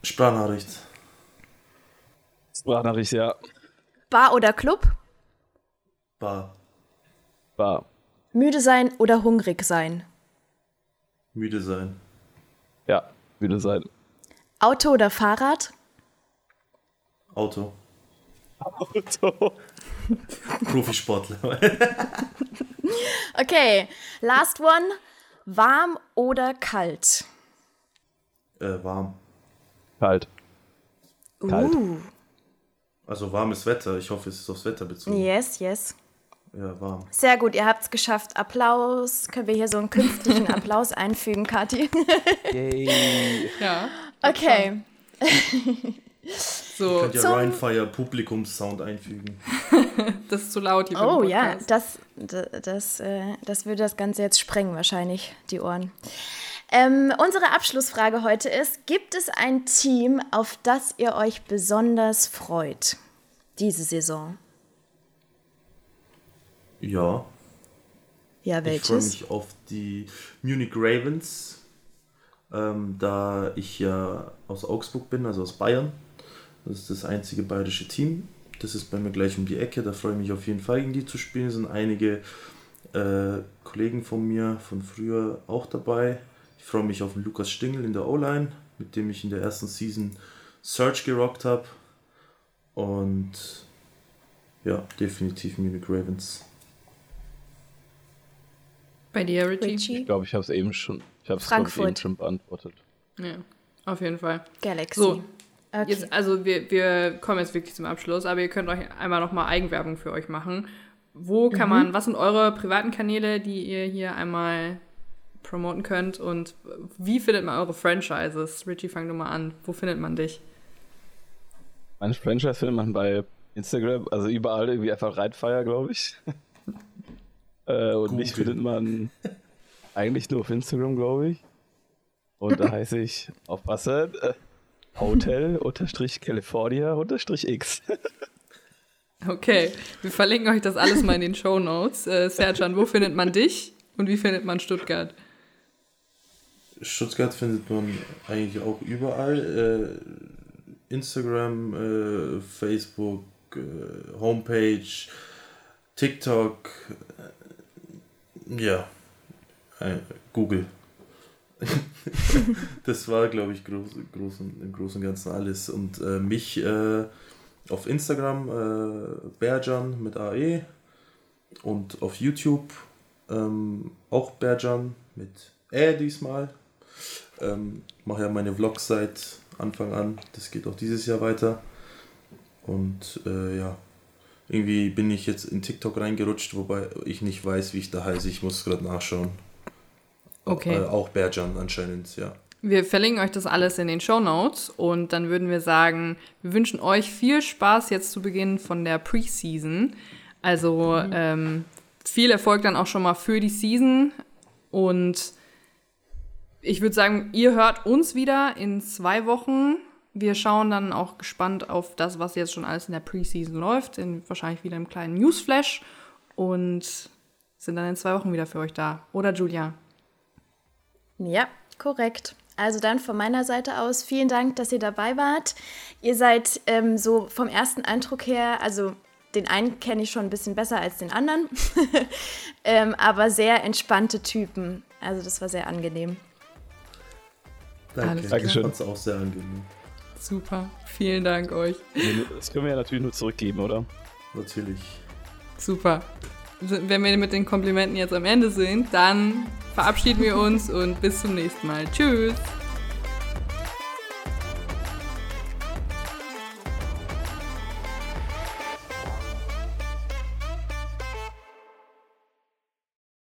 Speaker 2: Sprachnachricht.
Speaker 1: Sprachnachricht, ja.
Speaker 3: Bar oder Club?
Speaker 2: Bar.
Speaker 1: Bar.
Speaker 3: Müde sein oder hungrig sein?
Speaker 2: Müde sein.
Speaker 1: Ja, müde sein.
Speaker 3: Auto oder Fahrrad?
Speaker 2: Auto.
Speaker 1: Auto.
Speaker 2: Profisportler.
Speaker 3: okay, last one. Warm oder kalt?
Speaker 2: Äh, warm.
Speaker 1: Kalt.
Speaker 3: Kalt. Uh.
Speaker 2: Also warmes Wetter. Ich hoffe, es ist aufs Wetter bezogen.
Speaker 3: Yes, yes.
Speaker 2: Ja, warm.
Speaker 3: Sehr gut, ihr habt es geschafft. Applaus. Können wir hier so einen künstlichen Applaus einfügen, Kathi?
Speaker 1: Yay.
Speaker 4: Ja.
Speaker 3: Okay.
Speaker 2: So, könnt ja Ryan Fire Publikumssound einfügen.
Speaker 4: das ist zu laut hier.
Speaker 3: Oh ja, das, das, das, äh, das würde das Ganze jetzt sprengen, wahrscheinlich, die Ohren. Ähm, unsere Abschlussfrage heute ist: Gibt es ein Team, auf das ihr euch besonders freut, diese Saison?
Speaker 2: Ja.
Speaker 3: Ja, welches?
Speaker 2: Ich freue mich auf die Munich Ravens, ähm, da ich ja aus Augsburg bin, also aus Bayern. Das ist das einzige bayerische Team. Das ist bei mir gleich um die Ecke. Da freue ich mich auf jeden Fall, gegen die zu spielen. Es sind einige äh, Kollegen von mir von früher auch dabei. Ich freue mich auf den Lukas Stingel in der O-Line, mit dem ich in der ersten Season Search gerockt habe. Und ja, definitiv Munich Ravens.
Speaker 4: Bei dir, Richie?
Speaker 3: Richie?
Speaker 1: Ich glaube, ich habe es eben schon, ich habe es
Speaker 3: Frankfurt.
Speaker 1: eben schon beantwortet.
Speaker 4: Ja, auf jeden Fall.
Speaker 3: Galaxy.
Speaker 4: So,
Speaker 3: okay.
Speaker 4: Jetzt, also wir, wir kommen jetzt wirklich zum Abschluss, aber ihr könnt euch einmal nochmal Eigenwerbung für euch machen. Wo kann man, was sind eure privaten Kanäle, die ihr hier einmal promoten könnt und wie findet man eure Franchises? Richie, fang du mal an. Wo findet man dich?
Speaker 1: Mein Franchise findet man bei Instagram, also überall irgendwie einfach Reitfire, glaube ich. äh, und mich
Speaker 2: Google.
Speaker 1: findet man eigentlich nur auf Instagram, glaube ich. Und da heiße ich auf Wasser äh, Hotel unterstrich California unterstrich X.
Speaker 4: Okay, wir verlinken euch das alles mal in den Show Notes. Äh, Serjan, wo findet man dich und wie findet man Stuttgart?
Speaker 2: Stuttgart findet man eigentlich auch überall. Äh, Instagram, äh, Facebook, äh, Homepage, TikTok, äh, ja, äh, Google. das war, glaube ich, groß, groß, im Großen und Ganzen alles. Und äh, mich äh, auf Instagram, äh, Berjan mit AE und auf YouTube ähm, auch Berjan mit Ä diesmal. Ähm, mache ja meine Vlogs seit Anfang an. Das geht auch dieses Jahr weiter. Und äh, ja, irgendwie bin ich jetzt in TikTok reingerutscht, wobei ich nicht weiß, wie ich da heiße. Ich muss gerade nachschauen.
Speaker 4: Okay.
Speaker 2: Äh, auch Berjan anscheinend, ja.
Speaker 4: Wir verlinken euch das alles in den Show Notes und dann würden wir sagen, wir wünschen euch viel Spaß jetzt zu Beginn von der Preseason. Also ähm, viel Erfolg dann auch schon mal für die Season und ich würde sagen, ihr hört uns wieder in zwei Wochen. Wir schauen dann auch gespannt auf das, was jetzt schon alles in der Preseason läuft, in wahrscheinlich wieder im kleinen Newsflash und sind dann in zwei Wochen wieder für euch da. Oder Julia?
Speaker 3: Ja, korrekt. Also dann von meiner Seite aus vielen Dank, dass ihr dabei wart. Ihr seid ähm, so vom ersten Eindruck her, also den einen kenne ich schon ein bisschen besser als den anderen, ähm, aber sehr entspannte Typen. Also das war sehr angenehm.
Speaker 2: Danke.
Speaker 1: Dankeschön.
Speaker 2: Fand's auch sehr angenehm.
Speaker 4: Super. Vielen Dank euch.
Speaker 1: Das können wir ja natürlich nur zurückgeben, oder?
Speaker 2: Natürlich.
Speaker 4: Super. Wenn wir mit den Komplimenten jetzt am Ende sind, dann verabschieden wir uns und bis zum nächsten Mal. Tschüss.